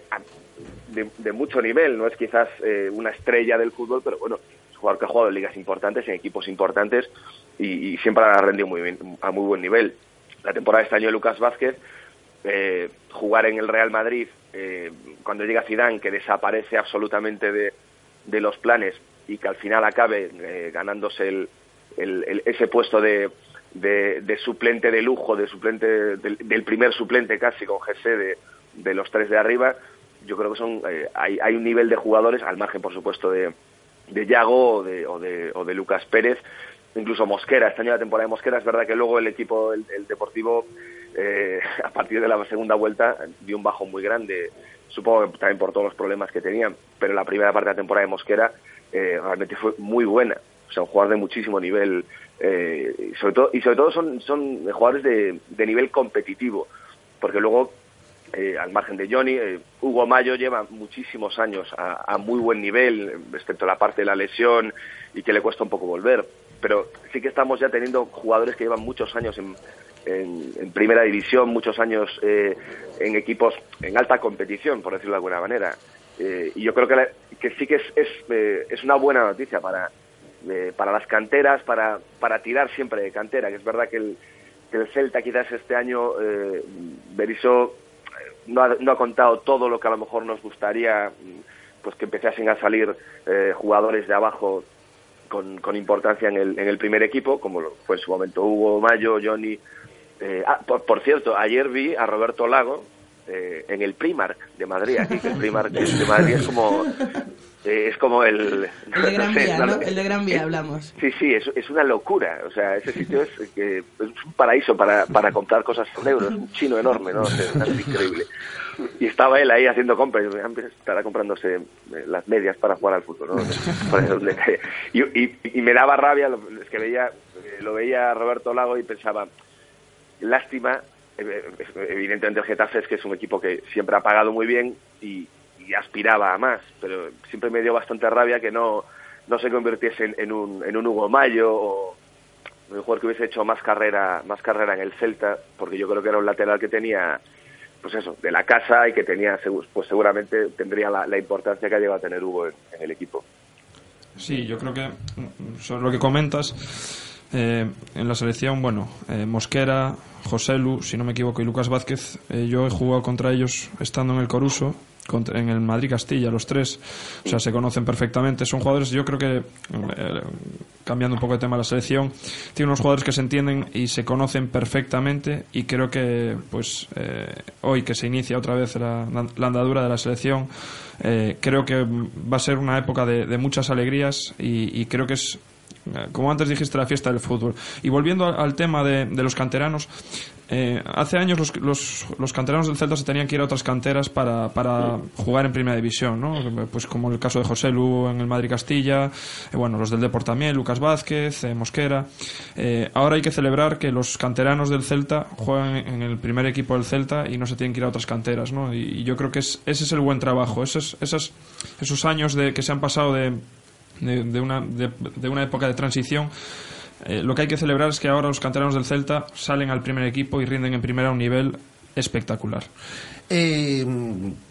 de, de mucho nivel, no es quizás eh, una estrella del fútbol, pero bueno, es jugador que ha jugado en ligas importantes, en equipos importantes y, siempre ha rendido muy bien, a muy buen nivel. La temporada de este año de Lucas Vázquez, eh, jugar en el Real Madrid, eh, cuando llega Zidane, que desaparece absolutamente de, los planes y que al final acabe eh, ganándose el, el- el- ese puesto de, de, suplente de lujo, de suplente del, del primer suplente casi con GC de los tres de arriba, yo creo que son eh, hay, hay un nivel de jugadores al margen, por supuesto, de, de Yago o de, o de, o de Lucas Pérez, incluso Mosquera, este año la temporada de Mosquera, es verdad que luego el equipo, el, Deportivo, eh, a partir de la segunda vuelta, dio un bajo muy grande, supongo que también por todos los problemas que tenían, pero la primera parte de la temporada de Mosquera eh, realmente fue muy buena, o sea, un jugador de muchísimo nivel, eh, sobre todo, y sobre todo son, son jugadores de, de nivel competitivo, porque luego eh, al margen de Johnny. eh, Hugo Mayo lleva muchísimos años a, a muy buen nivel, excepto la parte de la lesión y que le cuesta un poco volver. Pero sí que estamos ya teniendo jugadores que llevan muchos años en, en- primera división, muchos años eh, en equipos en alta competición, por decirlo de alguna manera. Eh, y yo creo que, la- que sí que es, es, eh, es una buena noticia para, eh, para las canteras, para, para tirar siempre de cantera, que es verdad que el, que el Celta quizás este año, Berizzo no ha, no ha contado todo lo que a lo mejor nos gustaría, mm, pues que empezasen a salir eh, jugadores de abajo con, con importancia en el, en el primer equipo, como lo fue en su momento Hugo, Mayo, Johnny. Eh, ah, por, por cierto, ayer vi a Roberto Lago eh, en el Primark de Madrid, aquí que el Primark de de Madrid es como Eh, es como el... El de Gran Vía, ¿no? El de Gran Vía hablamos. Sí, sí, es, es una locura. O sea, ese sitio es, que, es un paraíso para, para comprar cosas en euros. Un chino enorme, ¿no? O sea, es increíble. Y estaba él ahí haciendo compras. Estará comprándose eh, las medias para jugar al fútbol, ¿no? y, y, y, me daba rabia, es que veía, eh, lo veía Roberto Lago y pensaba, lástima, evidentemente el Getafe es que es un equipo que siempre ha pagado muy bien y, y aspiraba a más, pero siempre me dio bastante rabia que no, no se convirtiese en, un, en un Hugo Mayo o un jugador que hubiese hecho más carrera, más carrera en el Celta, porque yo creo que era un lateral que tenía, pues eso, de la casa y que tenía, pues seguramente tendría la, importancia que ha llegado a tener Hugo en, en, el equipo. Sí, yo creo que sobre lo que comentas, eh, en la selección, bueno, eh, Mosquera, José Lu, si no me equivoco, y Lucas Vázquez, eh, yo he jugado contra ellos estando en el Coruso en el Madrid Castilla, los tres, o sea, se conocen perfectamente. Son jugadores, yo creo que, eh, cambiando un poco de tema la selección, tiene unos jugadores que se entienden y se conocen perfectamente y creo que, pues, eh, hoy que se inicia otra vez la, la andadura de la selección, eh, creo que va a ser una época de, de muchas alegrías y, y creo que es como antes dijiste, la fiesta del fútbol. Y volviendo al tema de, de los canteranos, eh, hace años los, canteranos del Celta se tenían que ir a otras canteras para, jugar en primera división, ¿no? Pues como el caso de José Lu en el Madrid Castilla, eh, bueno, los del Deport también, Lucas Vázquez, eh, Mosquera. Eh, ahora hay que celebrar que los canteranos del Celta juegan en el primer equipo del Celta y no se tienen que ir a otras canteras, ¿no? Y, yo creo que es, ese es el buen trabajo, esos, esos, esos años de, que se han pasado de, una, de una época de transición eh, lo que hay que celebrar es que ahora los canteranos del Celta salen al primer equipo y rinden en primera a un nivel espectacular. Eh,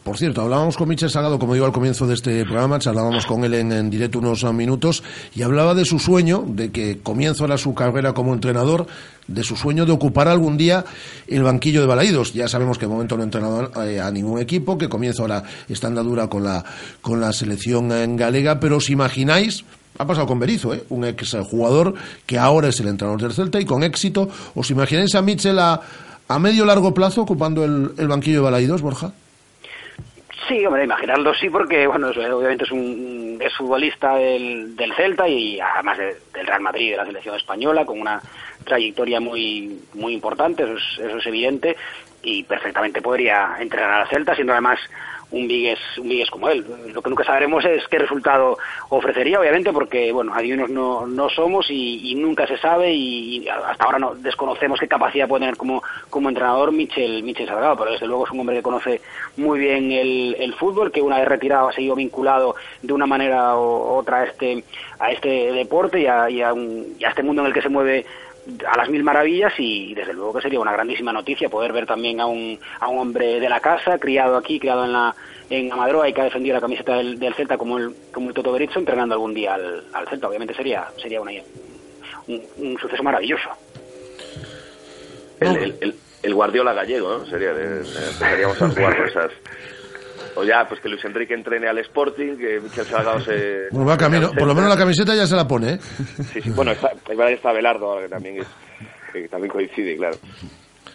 por cierto, hablábamos con Michel Salgado, como digo al comienzo de este programa, charlábamos con él en, directo unos minutos y hablaba de su sueño, de que comienzo ahora su carrera como entrenador, de su sueño de ocupar algún día el banquillo de Balaídos. Ya sabemos que de momento no ha entrenado eh, a ningún equipo, que comienza ahora esta andadura con la, con la selección en galega, pero os imagináis, ha pasado con Berizzo, ¿eh? un ex jugador que ahora es el entrenador del Celta y con éxito. ¿Os imagináis a Mitchell a, a medio largo plazo ocupando el, banquillo de Balaidos, Borja? Sí, hombre, imaginarlo sí, porque bueno, obviamente es un es futbolista del, Celta y además de, del Real Madrid, de la selección española, con una trayectoria muy muy importante, eso es, eso es evidente, y perfectamente podría entrenar a Celta, siendo además un Vigues, un Vigues como él. Lo que nunca sabremos es qué resultado ofrecería, obviamente, porque, bueno, adivinos no, no somos y, y nunca se sabe y, hasta ahora no desconocemos qué capacidad puede tener como, como entrenador Michel, Michel Salgado, pero desde luego es un hombre que conoce muy bien el, el fútbol, que una vez retirado ha seguido vinculado de una manera u otra a este, a este deporte y a, y a, un, y a este mundo en el que se mueve a las mil maravillas y desde luego que sería una grandísima noticia poder ver también a un, a un hombre de la casa, criado aquí, criado en la en Amadroa y que ha defendido la camiseta del, del Celta como el, como el Toto Berizzo, entrenando algún día al, al Celta. Obviamente sería, sería una, un, un suceso maravilloso. El, el, Guardiola gallego, ¿no? Sería, empezaríamos a jugar esas o ya pues que Luis Enrique entrene al Sporting, que Michel Salgado se... Bueno, va camino, por lo menos la camiseta ya se la pone, ¿eh? Sí, sí, bueno, está, está Belardo ahora que también, es, que también coincide, claro.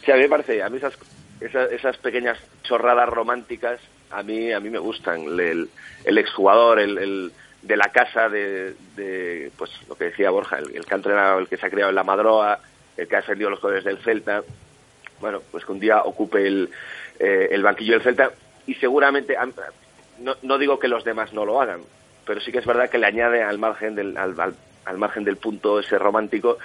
Sí, a mí me parece, a mí esas, esas, esas pequeñas chorradas románticas, a mí, a mí me gustan. El, el exjugador, el, el de la casa de, de, pues lo que decía Borja, el, el que ha entrenado, el que se ha criado en la Madroa, el que ha defendido los colores del Celta, bueno, pues que un día ocupe el, eh, el banquillo del Celta, y seguramente, no, no, digo que los demás no lo hagan, pero sí que es verdad que le añade al margen del, al, al, al margen del punto ese romántico,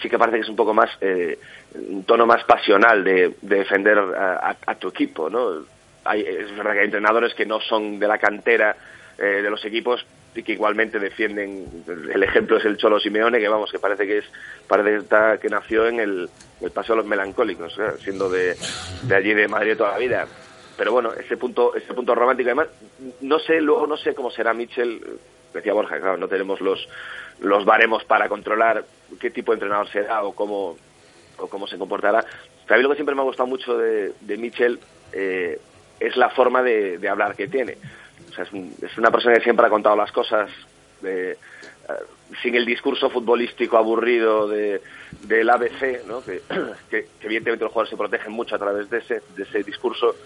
sí que parece que es un poco más, eh, un tono más pasional de, de defender a, a, a, tu equipo, ¿no? Hay, es verdad que hay entrenadores que no son de la cantera eh, de los equipos y que igualmente defienden, el ejemplo es el Cholo Simeone, que vamos, que parece que es, parece que, está, que nació en el, el Paseo de los Melancólicos, ¿eh? siendo de, de allí de Madrid toda la vida pero bueno, ese punto, ese punto romántico, además, no sé, luego no sé cómo será Mitchell, decía Borja, claro, no tenemos los, los baremos para controlar qué tipo de entrenador será o cómo, o cómo se comportará. Pero a mí lo que siempre me ha gustado mucho de, de Mitchell eh, es la forma de, hablar que tiene. O sea, es, un, es, una persona que siempre ha contado las cosas de, uh, sin el discurso futbolístico aburrido de, del ABC, ¿no? que, que evidentemente los jugadores se protegen mucho a través de ese, de ese discurso,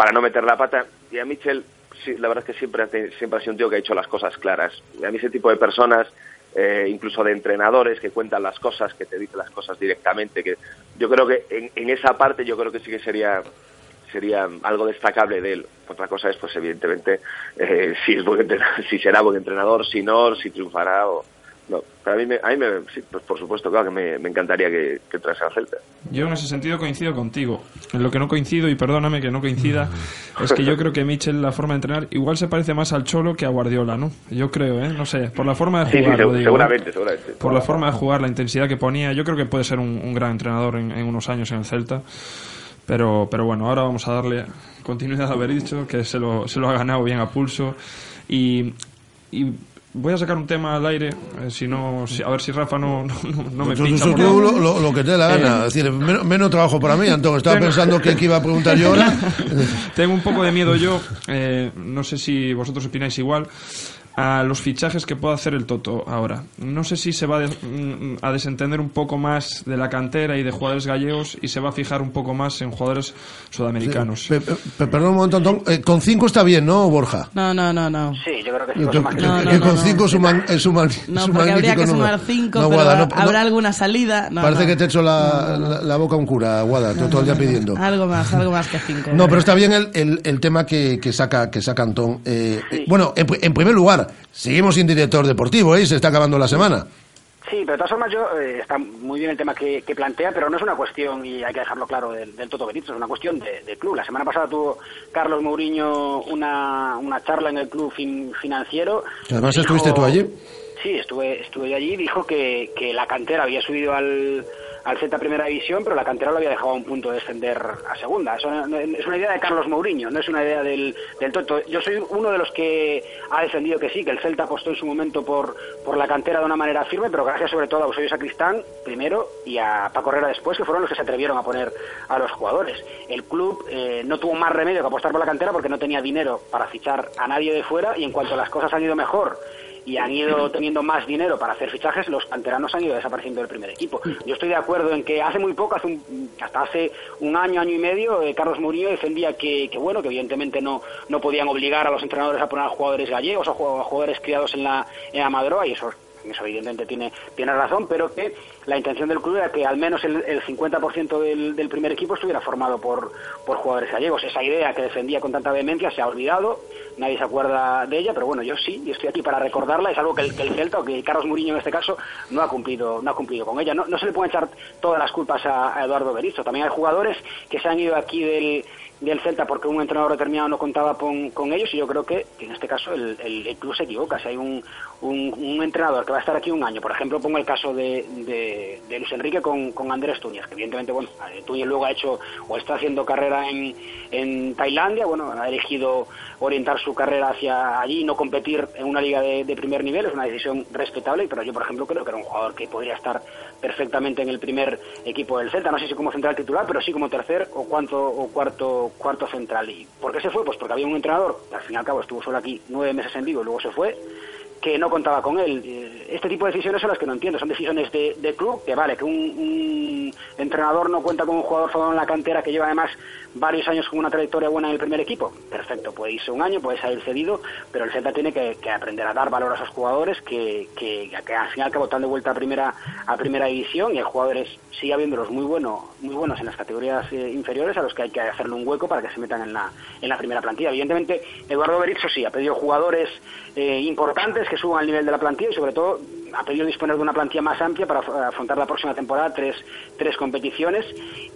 para no meter la pata. Y a Mitchell sí, la verdad es que siempre, siempre ha sido un tío que ha hecho las cosas claras. A mí ese tipo de personas, eh, incluso de entrenadores que cuentan las cosas, que te dicen las cosas directamente, que yo creo que en, en esa parte yo creo que sí que sería sería algo destacable de él. Otra cosa es, pues evidentemente, eh, si es buen entrenador, si será buen entrenador, si no, si triunfará o no. Pero a mí, me, a mí me, sí, pues por supuesto, claro que me, me encantaría que, que trase al Celta. Yo en ese sentido coincido contigo. En lo que no coincido, y perdóname que no coincida, es que yo creo que Michel, la forma de entrenar, igual se parece más al Cholo que a Guardiola, ¿no? Yo creo, ¿eh? No sé, por la forma de Sí, sí, jugar. digo, ¿eh? seguramente, seguramente. Por la forma de jugar, la intensidad que ponía, yo creo que puede ser un, un gran entrenador en, en unos años en el Celta. Pero, pero bueno, ahora vamos a darle continuidad a haber dicho, que se lo, se lo ha ganado bien a pulso. Y, y voy a sacar un tema al aire, eh, si no, si- a ver si Rafa no, no, no- me pincha. tú- tú lo, lo- lo que te dé la gana. Eh, Es decir, menos, menos trabajo para mí, Antón. Estaba Tengo- pensando que, que iba a preguntar yo ahora. Tengo un poco de miedo yo, eh, no sé si vosotros opináis igual, a los fichajes que puede hacer el Toto ahora. No sé si se va mm, a desentender un poco más de la cantera y de jugadores gallegos y se va a fijar un poco más en jugadores sudamericanos. Pe- pe- pe- perdón un momento, Antón. Eh, con cinco está bien, ¿no, Borja? No, no, no, no. Sí, yo creo que cinco más que No, que con no. cinco es un, man- es un, man- No, un porque habría que número. sumar cinco, No, pero Guada, no- habrá no- alguna salida. No, parece no. que te he hecho la, la- la boca un cura, Guada, todo, todo el día pidiendo. Algo más, algo más que cinco. No, pero está bien el, el, el tema que, que saca que saca Antón. Eh, eh, bueno, en primer lugar, seguimos sin director deportivo, ¿eh? Se está acabando la semana. Sí, pero de todas formas yo, eh, está muy bien el tema que, que plantea, pero no es una cuestión, y hay que dejarlo claro, del, del Toto Benítez, es una cuestión de, de club. La semana pasada tuvo Carlos Mourinho una, una charla en el club fin- financiero. Además, Dijo- ¿estuviste tú allí? Sí, estuve, estuve allí. Dijo que, que la cantera había subido al, al Z Primera División, pero la cantera lo había dejado a un punto de descender a Segunda. Eso es una idea de Carlos Mourinho, no es una idea del, del Toto. Yo soy uno de los que ha defendido que sí, que el Celta apostó en su momento por, por la cantera de una manera firme, pero gracias sobre todo a Eusebio Sacristán primero y a Paco Herrera después, que fueron los que se atrevieron a poner a los jugadores. El club eh, no tuvo más remedio que apostar por la cantera porque no tenía dinero para fichar a nadie de fuera y en cuanto las cosas han ido mejor y han ido teniendo más dinero para hacer fichajes, los canteranos han ido desapareciendo del primer equipo. Yo estoy de acuerdo en que hace muy poco, hace un- hasta hace un año, año y medio, eh, Carlos Murillo defendía que, que, bueno, que evidentemente no, no podían obligar a los entrenadores a poner a jugadores gallegos o a ju- a jugadores criados en la, en la Madroa, y eso eso evidentemente tiene, tiene razón, pero que la intención del club era que al menos el, el 50% del, del primer equipo estuviera formado por, por jugadores gallegos. Esa idea que defendía con tanta vehemencia se ha olvidado, nadie se acuerda de ella, pero bueno, yo sí, y estoy aquí para recordarla, es algo que el, el Celta o que Carlos Mourinho en este caso no ha cumplido, no ha cumplido con ella. No, no se le pueden echar todas las culpas a, Eduardo Berizzo, también hay jugadores que se han ido aquí del del Celta porque un entrenador determinado no contaba con, con ellos y yo creo que, que en este caso el- el club se equivoca. Si hay un, un, entrenador que va a estar aquí un año, por ejemplo, pongo el caso de, de, de Luis Enrique con, con Andrés Túñez, que evidentemente, bueno, eh, Túñez luego ha hecho o está haciendo carrera en, en Tailandia, bueno, ha elegido orientar su carrera hacia allí y no competir en una liga de, de primer nivel, es una decisión respetable, pero yo, por ejemplo, creo que era un jugador que podría estar perfectamente en el primer equipo del Celta, no sé si como central titular, pero sí como tercer o cuarto, o cuarto, cuarto central. ¿Y por qué se fue? Pues porque había un entrenador, que al fin y al cabo estuvo solo aquí nueve meses en Vigo y luego se fue, que no contaba con él. Eh, Este tipo de decisiones son las que no entiendo, son decisiones de, club, que vale, que un, un entrenador no cuenta con un jugador formado en la cantera que lleva además varios años con una trayectoria buena en el primer equipo. Perfecto, puede irse un año, puede salir cedido, pero el Celta tiene que, que aprender a dar valor a esos jugadores que, que, que al fin y al cabo están de vuelta a primera, a primera división y hay jugadores, sigue habiéndolos muy, bueno, muy buenos en las categorías eh, inferiores a los que hay que hacerle un hueco para que se metan en la, en la primera plantilla. Evidentemente, Eduardo Berizzo sí ha pedido jugadores eh, importantes que suban al nivel de la plantilla y sobre todo ha pedido disponer de una plantilla más amplia para af- afrontar la próxima temporada tres, tres competiciones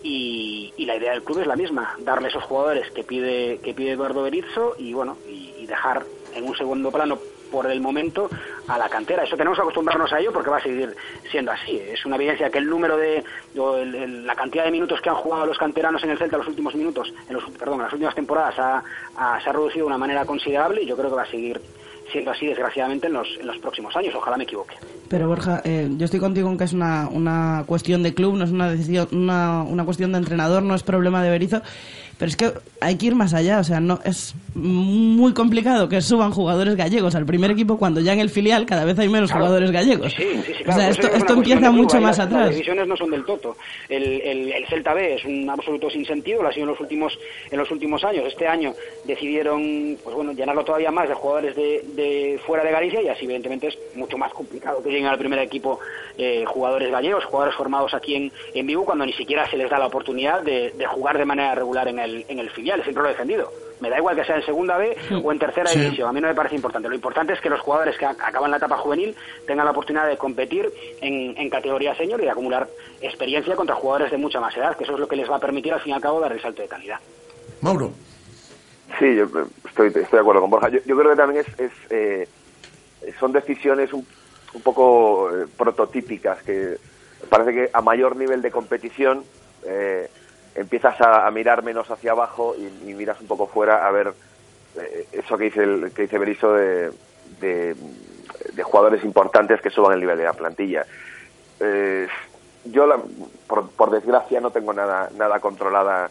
y, y la idea del club es la misma, darle esos jugadores que pide, que pide Eduardo Berizzo y bueno, y, dejar en un segundo plano por el momento a la cantera. Eso tenemos que acostumbrarnos a ello porque va a seguir siendo así. Es una evidencia que el número de, o el- el- la cantidad de minutos que han jugado los canteranos en el Celta en los últimos minutos, en los, perdón, en las últimas temporadas ha- se ha reducido de una manera considerable y yo creo que va a seguir siendo así desgraciadamente en los, en los próximos años. Ojalá me equivoque. Pero Borja, eh, yo estoy contigo en que es una, una cuestión de club, no es una decisión, una, una cuestión de entrenador, no es problema de Berizzo. Pero es que hay que ir más allá, o sea, no es muy complicado que suban jugadores gallegos al primer equipo cuando ya en el filial cada vez hay menos jugadores gallegos. Sí, sí, sí, o claro, sea, eso esto, es empieza mucho más las- Las atrás. divisiones no son del toto. El, el- el Celta B es un absoluto sinsentido, lo ha sido en los últimos en los últimos años. Este año decidieron, pues bueno, llenarlo todavía más de jugadores de, de fuera de Galicia y así evidentemente es mucho más complicado que lleguen al primer equipo eh, jugadores gallegos, jugadores formados aquí en, en Vigo cuando ni siquiera se les da la oportunidad de, de jugar de manera regular en el, en el filial. Siempre lo he defendido. Me da igual que sea en segunda B o en tercera Sí. división. A mí no me parece importante. Lo importante es que los jugadores que ac- acaban la etapa juvenil tengan la oportunidad de competir en, en categoría senior y de acumular experiencia contra jugadores de mucha más edad, que eso es lo que les va a permitir al fin y al cabo dar el salto de calidad. Mauro. Sí, yo eh, estoy, estoy de acuerdo con Borja. Yo, yo creo que también es, es, eh, son decisiones un, un poco eh, prototípicas que parece que a mayor nivel de competición eh, empiezas a, mirar menos hacia abajo y, miras un poco fuera a ver eh, eso que dice el, que dice Berizzo de, de, jugadores importantes que suban el nivel de la plantilla. Eh, yo, la- por, desgracia, no tengo nada, nada controlada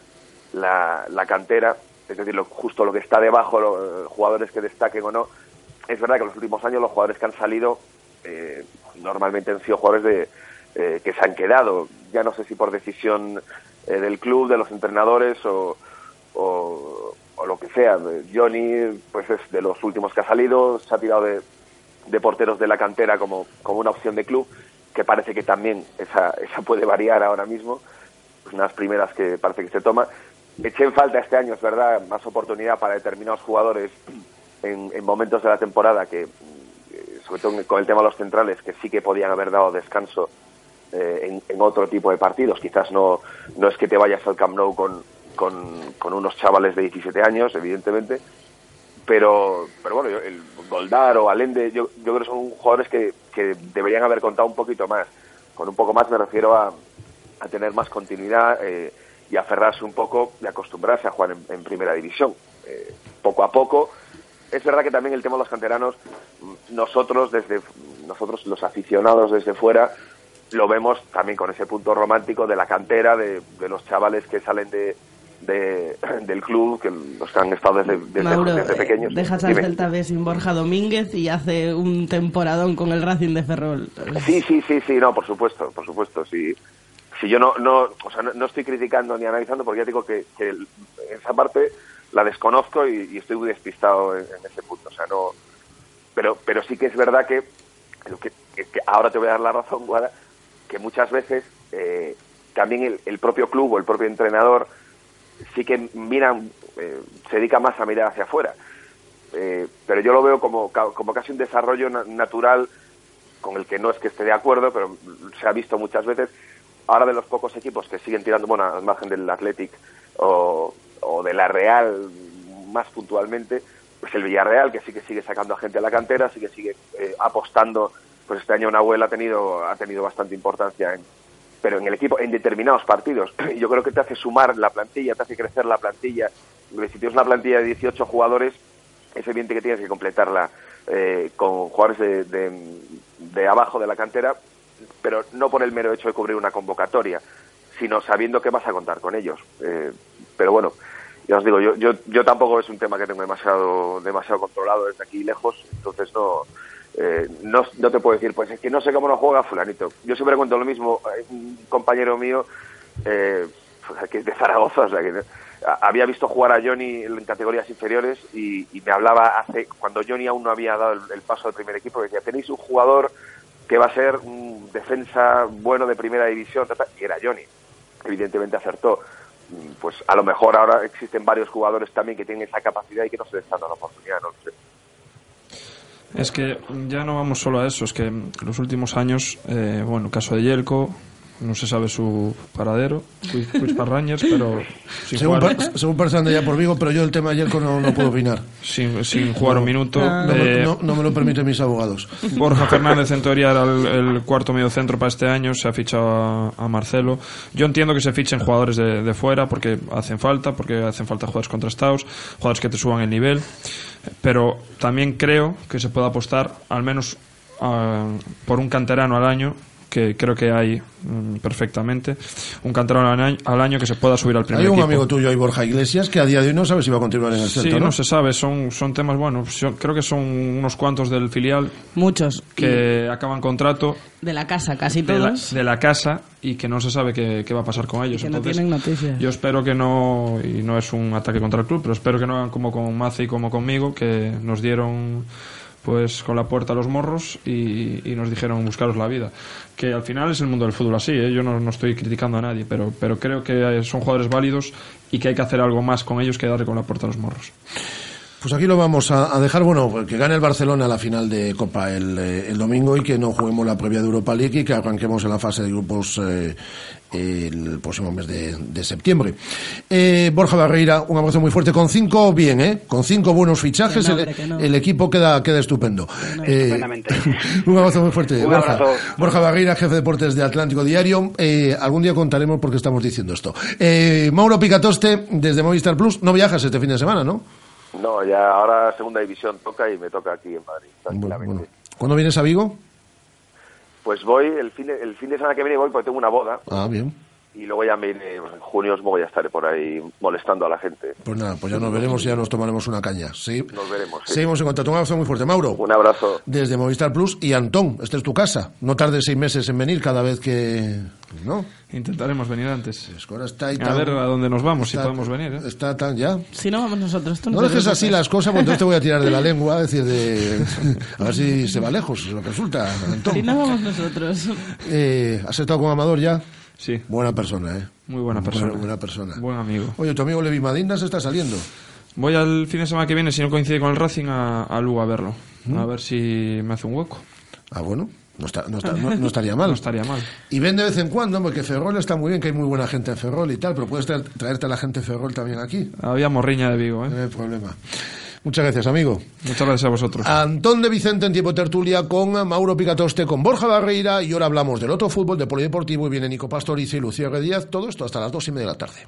la, la cantera, es decir, lo, justo lo que está debajo, los jugadores que destaquen o no. Es verdad que en los últimos años los jugadores que han salido eh, normalmente han sido jugadores de, eh, que se han quedado. Ya no sé si por decisión eh, del club, de los entrenadores o, o, lo que sea. Johnny, pues es de los últimos que ha salido, se ha tirado de, de porteros de la cantera como, como una opción de club, que parece que también esa, esa puede variar ahora mismo, pues unas primeras que parece que se toma. Eché en falta este año, es verdad, más oportunidad para determinados jugadores en, en momentos de la temporada que, eh, sobre todo con el tema de los centrales, que sí que podían haber dado descanso eh, en, otro tipo de partidos. Quizás no, no es que te vayas al Camp Nou con, con, unos chavales de 17 años, evidentemente, pero, pero bueno, el Goldar o Alende, yo, yo creo que son jugadores que, que deberían haber contado un poquito más. Con un poco más me refiero a, a tener más continuidad eh, y aferrarse un poco y acostumbrarse a jugar en, primera división. Eh, poco a poco. Es verdad que también el tema de los canteranos, nosotros desde nosotros los aficionados desde fuera lo vemos también con ese punto romántico de la cantera, de, de los chavales que salen de, de- del club, que los que han estado desde, desde, Mauro, desde eh, pequeños. dejas al. Celta B sin Borja Domínguez y hace un temporadón con el Racing de Ferrol. Sí, sí, sí, sí, no, por supuesto, por supuesto, sí. Si yo no, no, o sea, no, no estoy criticando ni analizando porque ya digo que, que el- esa parte la desconozco y, y estoy muy despistado en, en ese punto, o sea, no, pero, pero sí que es verdad que, que, que ahora te voy a dar la razón, Guada, que muchas veces eh, también el, el propio club o el propio entrenador sí que miran, eh, se dedica más a mirar hacia afuera. Eh, pero yo lo veo como, como casi un desarrollo na- natural con el que no es que esté de acuerdo, pero se ha visto muchas veces. Ahora de los pocos equipos que siguen tirando, bueno, al margen del Athletic o, o de la Real más puntualmente, pues el Villarreal, que sí que sigue sacando a gente a la cantera, sí que sigue eh, apostando, pues este año Nahuel ha tenido, ha tenido bastante importancia en, pero en el equipo, en determinados partidos. Y yo creo que te hace sumar la plantilla, te hace crecer la plantilla. Si tienes una plantilla de 18 jugadores, es evidente que tienes que completarla eh, con jugadores de, de- de abajo de la cantera, pero no por el mero hecho de cubrir una convocatoria, sino sabiendo que vas a contar con ellos. Eh, pero bueno, ya os digo, yo, yo, yo tampoco es un tema que tengo demasiado, demasiado controlado desde aquí lejos, entonces no, eh, no, no te puedo decir, pues es que no sé cómo no juega fulanito. Yo siempre cuento lo mismo, hay un compañero mío, eh, pues, que es de Zaragoza, o sea, que había visto jugar a Johnny en categorías inferiores y, y me hablaba hace, cuando Johnny aún no había dado el, paso al primer equipo, decía, tenéis un jugador que va a ser un defensa bueno de primera división, ta, ta", y era Johnny. Evidentemente acertó. Mm, Pues a lo mejor ahora existen varios jugadores también que tienen esa capacidad y que no se les está dando la oportunidad, no lo sé. Es que ya no vamos solo a eso, es que los últimos años, eh, bueno, caso de Yelko, no se sabe su paradero, Rangers, pero sin Según, jugar, par- según parece anda ya por Vigo, pero yo el tema de Yelko no, no puedo opinar. sin, sin jugar un minuto. No, me- eh, no- no me lo permiten mis abogados. Borja Fernández en teoría era el, el cuarto medio centro para este año, se ha fichado a, a Marcelo. Yo entiendo que se fichen jugadores de, de fuera porque hacen falta, porque hacen falta jugadores contrastados, jugadores que te suban el nivel, pero también creo que se puede apostar al menos ah, por un canterano al año que creo que hay mm, perfectamente un canterano al año, al año que se pueda subir al primer Hay un equipo. amigo tuyo ahí, Borja Iglesias, que a día de hoy no sabe si va a continuar en el Sí, centro, no ¿no? se sabe, son, son temas, bueno, son- creo que son unos cuantos del filial Muchos. que acaban contrato De la casa, casi de la, todos. de la casa y que no se sabe qué, qué va a pasar con ellos. que no Entonces, tienen noticias. yo espero que no, y no es un ataque contra el club, pero espero que no hagan como con Mace y como conmigo, que nos dieron pues con la puerta a los morros y, nos dijeron buscaros la vida. Que al final es el mundo del fútbol así, ¿eh? yo no, estoy criticando a nadie, pero, pero creo que son jugadores válidos y que hay que hacer algo más con ellos que darle con la puerta a los morros. Pues aquí lo vamos a, dejar, bueno, que gane el Barcelona la final de Copa el, eh, el domingo y que no juguemos la previa de Europa League y que arranquemos en la fase de grupos eh, el próximo mes de, de septiembre. Eh, Borja Barreira, un abrazo muy fuerte. Con cinco, bien, ¿eh? Con cinco buenos fichajes, no, el, hombre, que no. el equipo queda, queda estupendo. Eh, Estupendamente. un abrazo muy fuerte. Un Borja. abrazo. Borja Barreira, jefe de deportes de Atlántico Diario. Eh, algún día contaremos por qué estamos diciendo esto. Eh, Mauro Picatoste, desde Movistar Plus. No viajas este fin de semana, ¿no? No, ya ahora segunda división toca y me toca aquí en Madrid, tranquilamente. ¿Cuándo vienes a Vigo? Pues voy, el fin, de, el fin de semana que viene voy porque tengo una boda Ah, bien. Y luego ya me iré, en junio os voy a estar por ahí molestando a la gente. Pues nada, pues ya nos veremos y ya nos tomaremos una caña. Sí. Nos veremos. sí. Seguimos en contacto. Un abrazo muy fuerte, Mauro. Un abrazo. Desde Movistar Plus y Antón, esta es tu casa. No tardes seis meses en venir cada vez que... ¿No? Intentaremos venir antes. está ahí a tan- ver a dónde nos vamos, si podemos venir. ¿eh? Está tan ya. Si no vamos nosotros, tú No dejes así las cosas, porque entonces te voy a tirar de la lengua, decir de... A ver si se va lejos, lo que resulta, Antón. Si no vamos nosotros. Eh, ¿Has estado con Amador ya? Sí. Buena persona, ¿eh? Muy buena persona. Buena, buena persona. Buen amigo. Oye, tu amigo Levi Madinda se está saliendo. Voy al fin de semana que viene, si no coincide con el Racing, a, a Lugo a verlo. A ver si me hace un hueco. Ah, bueno. No, está- no está- no- no estaría mal. No estaría mal. Y ven de vez en cuando, porque Ferrol está muy bien, que hay muy buena gente en Ferrol y tal, pero puedes traer- traerte a la gente de Ferrol también aquí. Había morriña de Vigo, ¿eh? No hay problema. Muchas gracias, amigo. Muchas gracias a vosotros. Antón de Vicente en tiempo tertulia con Mauro Picatoste, con Borja Barreira y ahora hablamos del otro fútbol, de polideportivo y viene Nico Pastoriza y Lucía Díaz, todo esto hasta las dos y media de la tarde.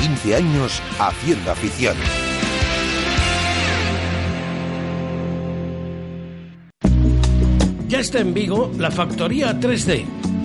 15 años haciendo afición. Ya está en Vigo la factoría 3D.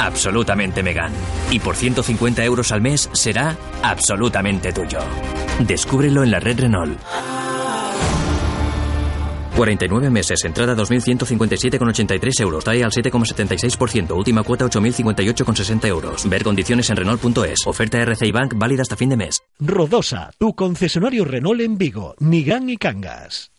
Absolutamente Megane. Y por 150 euros al mes será absolutamente tuyo. Descúbrelo en la red Renault. 49 meses, entrada 2.157,83 euros, TAE al 7,76%, última cuota 8.058,60 euros. Ver condiciones en Renault.es. Oferta RCI Bank válida hasta fin de mes. Rodosa, tu concesionario Renault en Vigo, Nigán y Cangas.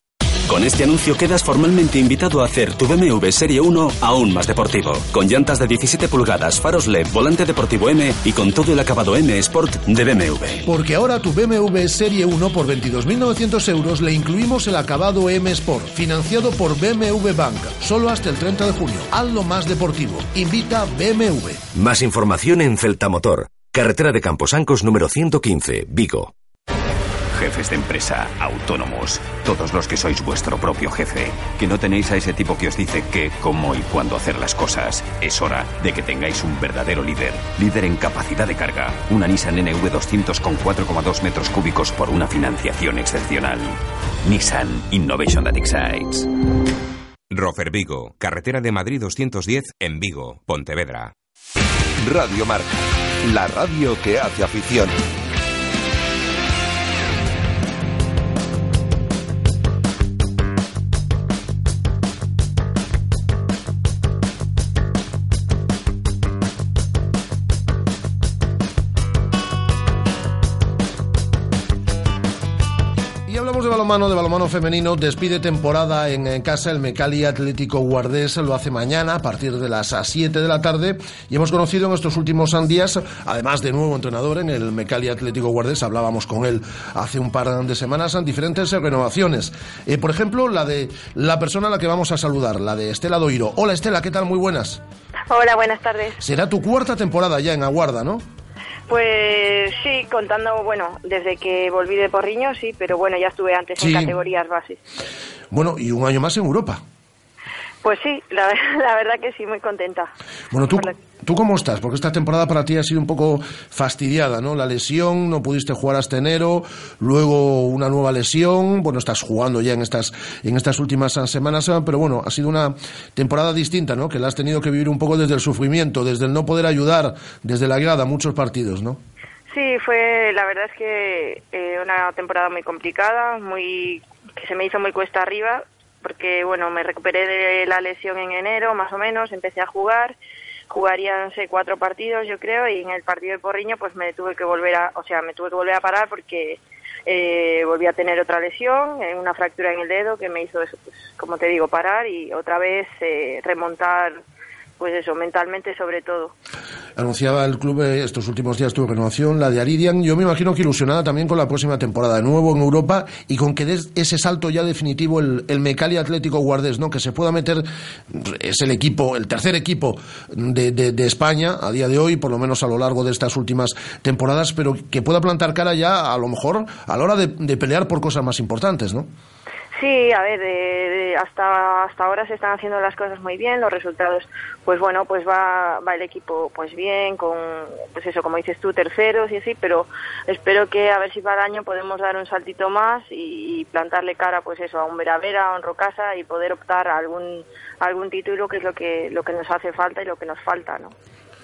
Con este anuncio quedas formalmente invitado a hacer tu BMW Serie 1 aún más deportivo. Con llantas de 17 pulgadas, faros LED, volante deportivo M y con todo el acabado M Sport de BMW. Porque ahora tu BMW Serie 1 por 22.900 euros le incluimos el acabado M Sport, financiado por BMW Bank, solo hasta el 30 de junio. Hazlo más deportivo. Invita BMW. Más información en Celtamotor, carretera de Camposancos número 115, Vigo. Jefes de empresa, autónomos, todos los que sois vuestro propio jefe, que no tenéis a ese tipo que os dice qué, cómo y cuándo hacer las cosas. Es hora de que tengáis un verdadero líder. Líder en capacidad de carga. Una Nissan NV200 con 4,2 metros cúbicos por una financiación excepcional. Nissan Innovation That Excites. Rofer Vigo, carretera de Madrid 210 en Vigo, Pontevedra. Radio Marca, la radio que hace afición. De balomano, de balomano femenino, despide temporada en, casa el Mecali Atlético Guardés, lo hace mañana a partir de las 7 de la tarde y hemos conocido en estos últimos días, además de nuevo entrenador en el Mecali Atlético Guardés, hablábamos con él hace un par de semanas, en diferentes renovaciones. Eh, por ejemplo, la de la persona a la que vamos a saludar, la de Estela Doiro. Hola Estela, ¿qué tal? Muy buenas. Hola, buenas tardes. Será tu cuarta temporada ya en Aguarda, ¿no? Pues sí, contando, bueno, desde que volví de Porriño, sí, pero bueno, ya estuve antes en categorías bases. Bueno, y un año más en Europa. Pues sí, la, verdad que sí, muy contenta. Bueno, ¿tú, ¿tú cómo estás? Porque esta temporada para ti ha sido un poco fastidiada, ¿no? La lesión, no pudiste jugar hasta enero, luego una nueva lesión, bueno, estás jugando ya en estas, en estas últimas semanas, pero bueno, ha sido una temporada distinta, ¿no? Que la has tenido que vivir un poco desde el sufrimiento, desde el no poder ayudar, desde la grada, muchos partidos, ¿no? Sí, fue, la verdad es que eh, una temporada muy complicada, muy que se me hizo muy cuesta arriba porque bueno, me recuperé de la lesión en enero, más o menos, empecé a jugar, jugarían sé, cuatro partidos, yo creo, y en el partido de Porriño, pues me tuve que volver a, o sea, me tuve que volver a parar porque eh, volví a tener otra lesión, eh, una fractura en el dedo que me hizo pues, como te digo, parar y otra vez eh, remontar pues eso, mentalmente sobre todo. Anunciaba el club eh, estos últimos días tu renovación, la de Aridian. Yo me imagino que ilusionada también con la próxima temporada, de nuevo en Europa y con que des ese salto ya definitivo el, el Mecali Atlético Guardés, ¿no? Que se pueda meter, es el equipo, el tercer equipo de, de, España a día de hoy, por lo menos a lo largo de estas últimas temporadas, pero que pueda plantar cara ya a lo mejor a la hora de, de pelear por cosas más importantes, ¿no? Sí, a ver, de, hasta hasta ahora se están haciendo las cosas muy bien, los resultados, pues bueno, pues va va el equipo pues bien, con pues eso, como dices tú, terceros y así, pero espero que a ver si para el año podemos dar un saltito más y, plantarle cara, pues eso, a un Veravera, a un Rocasa y poder optar a algún algún título que es lo que lo que nos hace falta y lo que nos falta, ¿no?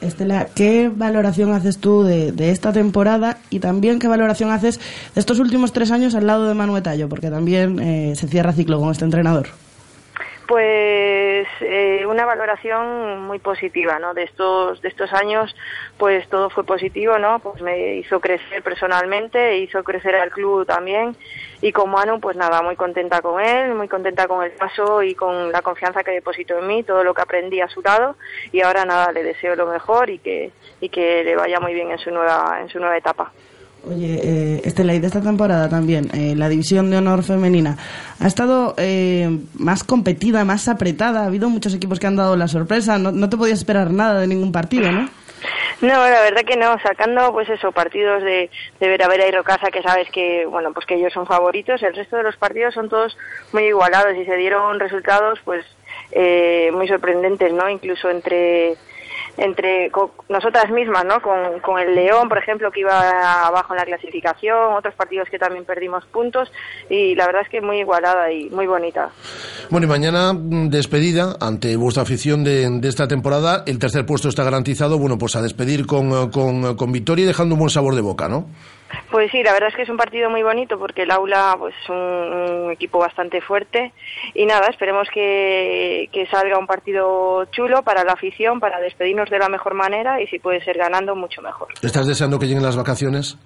Estela, ¿qué valoración haces tú de, esta temporada y también qué valoración haces de estos últimos tres años al lado de Manuel Tallo? Porque también eh, se cierra ciclo con este entrenador. Pues eh, una valoración muy positiva, ¿no? De estos de estos años, pues todo fue positivo, ¿no? Pues me hizo crecer personalmente, hizo crecer al club también y con Manu, pues nada, muy contenta con él, muy contenta con el paso y con la confianza que depositó en mí, todo lo que aprendí a su lado y ahora nada, le deseo lo mejor y que y que le vaya muy bien en su nueva en su nueva etapa. Oye, eh, de esta temporada también, eh, la división de honor femenina ha estado eh, más competida, más apretada. Ha habido muchos equipos que han dado la sorpresa. No, no te podías esperar nada de ningún partido, ¿no? No, la verdad que no, sacando pues eso, partidos de, de Veravera y Rocasa que sabes que, bueno, pues que ellos son favoritos, el resto de los partidos son todos muy igualados y se dieron resultados pues eh, muy sorprendentes, ¿no? Incluso entre entre nosotras mismas, ¿no? Con, con, el León, por ejemplo, que iba abajo en la clasificación, otros partidos que también perdimos puntos y la verdad es que muy igualada y muy bonita. Bueno, y mañana mm, despedida ante vuestra afición de, de esta temporada, el tercer puesto está garantizado, bueno, pues a despedir con, con, con victoria y dejando un buen sabor de boca, ¿no? Pues sí, la verdad es que es un partido muy bonito porque el aula pues es un, equipo bastante fuerte y nada, esperemos que, que, salga un partido chulo para la afición, para despedirnos de la mejor manera y si puede ser ganando mucho mejor. ¿Estás deseando que lleguen las vacaciones?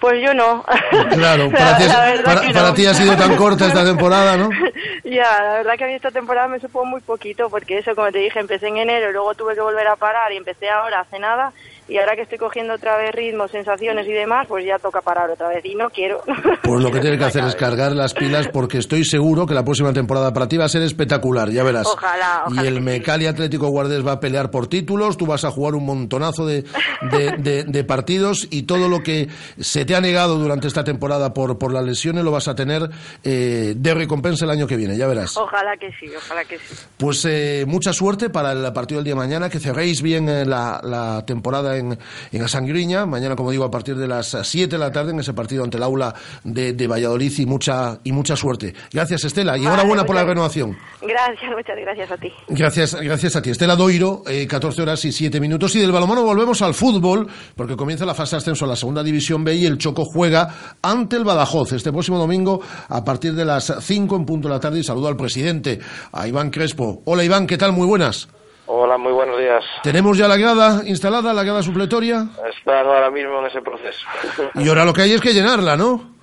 Pues yo no. Claro, para, ti, para, ti, ha sido tan corta esta temporada, ¿no? ya, la verdad que a mí esta temporada me supo muy poquito, porque eso, como te dije, empecé en enero, luego tuve que volver a parar y empecé ahora hace nada, y ahora que estoy cogiendo otra vez ritmo, sensaciones y demás, pues ya toca parar otra vez y no quiero. Pues lo que tiene que hacer es cargar las pilas porque estoy seguro que la próxima temporada para ti va a ser espectacular, ya verás. Ojalá, Y el Mecali Atlético Guardés va a pelear por títulos, tú vas a jugar un montonazo de, de, de- de partidos y todo lo que se te ha negado durante esta temporada por, por las lesiones lo vas a tener eh, de recompensa el año que viene, ya verás. Ojalá que sí, ojalá que sí. Pues eh, mucha suerte para el partido del día de mañana, que cerréis bien eh, la, la temporada en, en Asangriña, mañana como digo a partir de las 7 de la tarde en ese partido ante el aula de, de Valladolid y mucha, y mucha suerte. Gracias Estela y Vale, enhorabuena por la renovación. Gracias, muchas gracias a ti. Gracias, gracias a ti. Estela Doiro, eh, 14 horas y 7 minutos. Y del balonmano volvemos al fútbol, porque comienza la fase de ascenso a la segunda división B y el Choco juega ante el Badajoz este próximo domingo a partir de las 5 en punto de la tarde. Y saludo al presidente, a Iván Crespo. Hola Iván, ¿qué tal? Muy buenas. Hola, muy buenos días. ¿Tenemos ya la grada instalada, la grada supletoria? Están ahora mismo en ese proceso. Y ahora lo que hay es que llenarla, ¿no?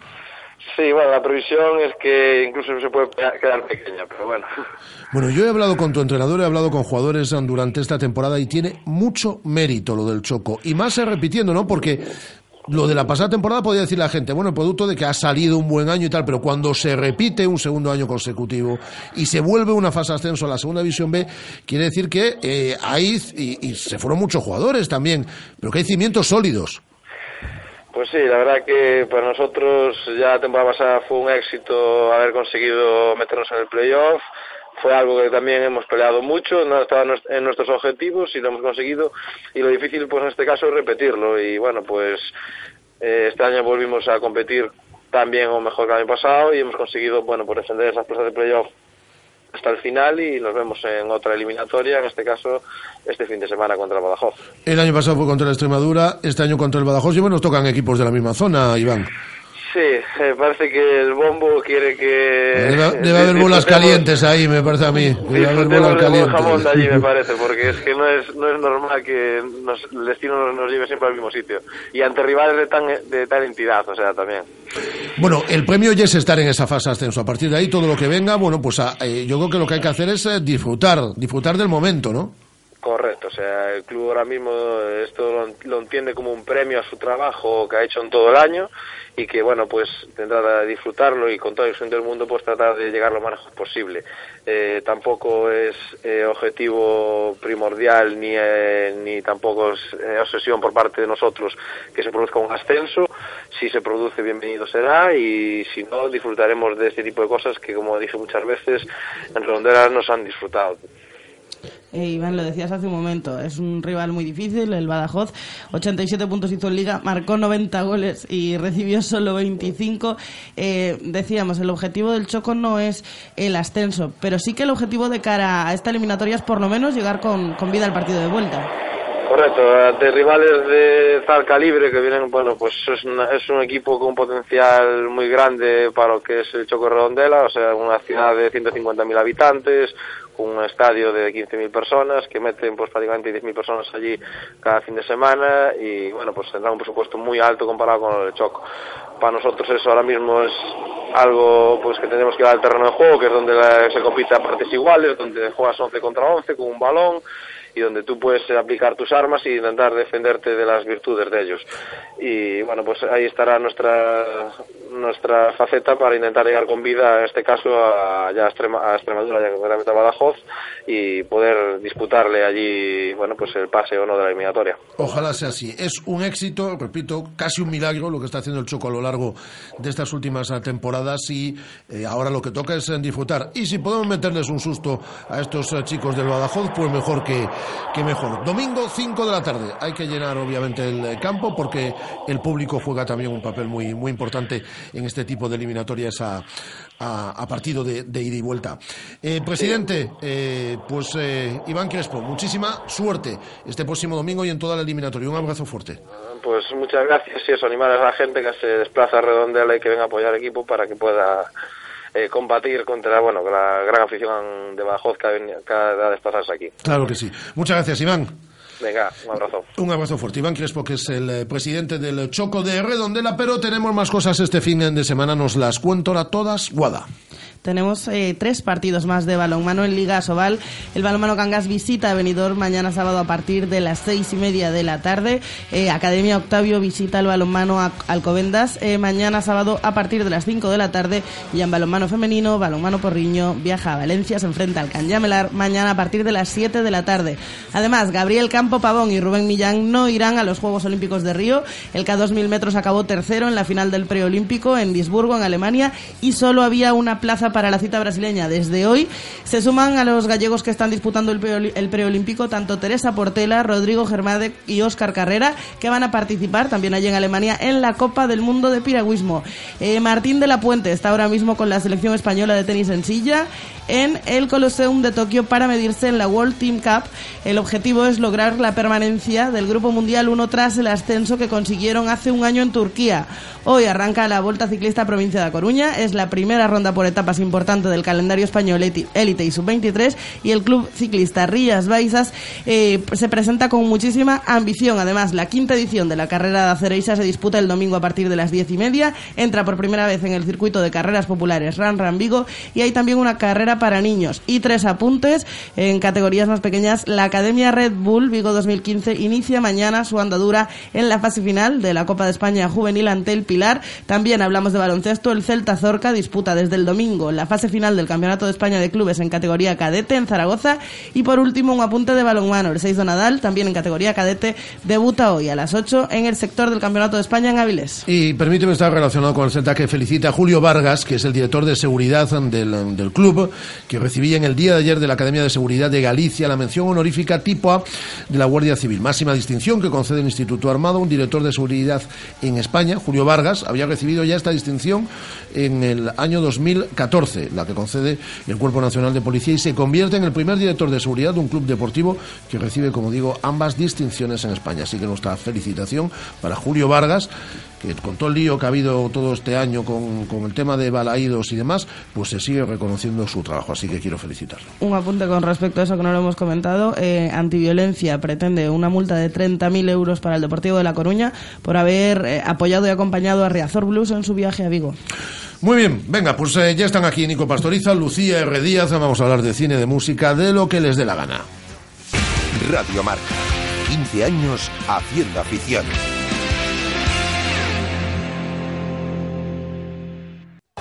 Sí, bueno, la previsión es que incluso se puede quedar pequeña, pero bueno. Bueno, yo he hablado con tu entrenador, he hablado con jugadores durante esta temporada y tiene mucho mérito lo del Choco. Y más repitiendo, ¿no? Porque lo de la pasada temporada podía decir la gente, bueno, producto de que ha salido un buen año y tal, pero cuando se repite un segundo año consecutivo y se vuelve una fase ascenso a la segunda división B, quiere decir que eh, hay, y, y se fueron muchos jugadores también, pero que hay cimientos sólidos. Pues sí, la verdad que para nosotros ya la temporada pasada fue un éxito haber conseguido meternos en el playoff. Fue algo que también hemos peleado mucho, no estaba en nuestros objetivos y lo hemos conseguido. Y lo difícil, pues en este caso, es repetirlo. Y bueno, pues eh, este año volvimos a competir tan bien o mejor que el año pasado y hemos conseguido, bueno, pues defender esas plazas de playoff hasta el final y nos vemos en otra eliminatoria, en este caso este fin de semana contra el Badajoz. El año pasado fue contra la Extremadura, este año contra el Badajoz y bueno, nos tocan equipos de la misma zona, Iván. Sí, parece que el bombo quiere que... Debe, debe haber bolas calientes ahí, me parece a mí. Debe haber bolas buen jamón de allí, me calientes. parece, porque es que no es, no es normal que nos- el destino nos, nos lleve siempre al mismo sitio. Y ante rivales de, tan, de tal entidad, o sea, también. Bueno, el premio ya es estar en esa fase de ascenso. A partir de ahí, todo lo que venga, bueno, pues ah, eh, yo creo que lo que hay que hacer es eh, disfrutar, disfrutar del momento, ¿no? Correcto, o sea, el club ahora mismo esto lo, entiende como un premio a su trabajo que ha hecho en todo el año y que, bueno, pues tendrá de disfrutarlo y con toda la ilusión del mundo, pues tratar de llegar lo más lejos posible. Eh, tampoco es eh, objetivo primordial ni, eh, ni tampoco es eh, obsesión por parte de nosotros que se produzca un ascenso. Si se produce, bienvenido será y si no, disfrutaremos de este tipo de cosas que, como dije muchas veces, en Redonderas nos han disfrutado. Eh, Iván, lo decías hace un momento, es un rival muy difícil, el Badajoz, 87 puntos hizo en liga, marcó 90 goles y recibió solo 25. Eh, decíamos, el objetivo del Choco no es el ascenso, pero sí que el objetivo de cara a esta eliminatoria es por lo menos llegar con, con vida al partido de vuelta. Correcto, ante rivales de tal calibre que vienen, bueno, pues es, una- es un equipo con un potencial muy grande para lo que es el Choco Redondela, o sea, una ciudad de 150.000 habitantes, con un estadio de 15.000 personas que meten pues prácticamente 10.000 personas allí cada fin de semana y bueno, pues tendrá un presupuesto muy alto comparado con el de Choco. Para nosotros eso ahora mismo es algo pues que tenemos que ir al terreno de juego, que es donde la- se compite a partes iguales, donde juegas 11 contra 11 con un balón y donde tú puedes aplicar tus armas y intentar defenderte de las virtudes de ellos. Y bueno, pues ahí estará nuestra nuestra faceta para intentar llegar con vida, en este caso, a, ya a, Extrema- a Extremadura, ya concretamente a Badajoz, y poder disputarle allí, bueno, pues el pase o no de la eliminatoria. Ojalá sea así. Es un éxito, repito, casi un milagro lo que está haciendo el Choco a lo largo de estas últimas eh, temporadas y eh, ahora lo que toca es eh, disfrutar. Y si podemos meterles un susto a estos eh, chicos del Badajoz, pues mejor que, que mejor. Domingo 5 de la tarde. Hay que llenar obviamente el eh, campo porque el público juega también un papel muy, muy importante en este tipo de eliminatorias a, a, partido de, ida y vuelta. Eh, presidente, eh, pues eh, Iván Crespo, muchísima suerte este próximo domingo y en toda la eliminatoria. Un abrazo fuerte. Pues muchas gracias y eso, animar a la gente que se desplaza y que venga a apoyar al equipo para que pueda eh, combatir contra bueno la gran afición de Badajoz que ha desplazarse aquí. Claro que sí. Muchas gracias, Iván. Venga, un abrazo. Un abrazo fuerte. Iván Crespo, que es el eh, presidente del Choco de Redondela, pero tenemos más cosas este fin de semana. Nos las cuento ahora todas. Guada. Tenemos eh, tres partidos más de balonmano en Liga Sobal. El balonmano Cangas visita a Benidorm mañana sábado a partir de las seis y media de la tarde. Eh, Academia Octavio visita el balonmano Alcobendas eh, mañana sábado a partir de las cinco de la tarde. Y en balonmano femenino, balonmano Porriño viaja a Valencia, se enfrenta al Canyamelar mañana a partir de las siete de la tarde. Además, Gabriel Campo Pavón y Rubén Millán no irán a los Juegos Olímpicos de Río. El K2000 metros acabó tercero en la final del preolímpico en Duisburgo, en Alemania, y solo había una plaza para la cita brasileña. Desde hoy se suman a los gallegos que están disputando el preolímpico tanto Teresa Portela, Rodrigo Germade y Óscar Carrera, que van a participar también allí en Alemania en la Copa del Mundo de Piragüismo. Eh, Martín de la Puente está ahora mismo con la selección española de tenis en silla en el Colosseum de Tokio para medirse en la World Team Cup. El objetivo es lograr la permanencia del Grupo Mundial 1 tras el ascenso que consiguieron hace un año en Turquía. Hoy arranca la Volta Ciclista Provincia de Coruña. Es la primera ronda por etapas importante del calendario español élite y sub-23 y el Club Ciclista Rías Baixas eh, se presenta con muchísima ambición. Además, la quinta edición de la carrera de Acereixa se disputa el domingo a partir de las diez y media. Entra por primera vez en el circuito de carreras populares Ran Ran Vigo y hay también una carrera para niños. Y tres apuntes en categorías más pequeñas. La Academia Red Bull Vigo 2015 inicia mañana su andadura en la fase final de la Copa de España Juvenil ante el Pilar. También hablamos de baloncesto. El Celta Zorca disputa desde el domingo la fase final del Campeonato de España de Clubes en categoría cadete en Zaragoza. Y por último, un apunte de balonmano. El 6 de Nadal, también en categoría cadete, debuta hoy a las 8 en el sector del Campeonato de España en Avilés. Y permíteme estar relacionado con el Celta que felicita a Julio Vargas, que es el director de seguridad del, del club, que recibía en el día de ayer de la Academia de Seguridad de Galicia la mención honorífica tipo A de la Guardia Civil, máxima distinción que concede el Instituto Armado un director de seguridad en España, Julio Vargas había recibido ya esta distinción en el año 2014, la que concede el Cuerpo Nacional de Policía y se convierte en el primer director de seguridad de un club deportivo que recibe, como digo, ambas distinciones en España. Así que nuestra felicitación para Julio Vargas que con todo el lío que ha habido todo este año con, el tema de balaídos y demás, pues se sigue reconociendo su trabajo, así que quiero felicitarlo. Un apunte con respecto a eso que no lo hemos comentado, eh, Antiviolencia pretende una multa de 30.000 euros para el Deportivo de La Coruña por haber eh, apoyado y acompañado a Riazor Blues en su viaje a Vigo. Muy bien, venga, pues eh, ya están aquí Nico Pastoriza, Lucía R. Díaz, vamos a hablar de cine, de música, de lo que les dé la gana. Radio Marca, 15 años haciendo afición.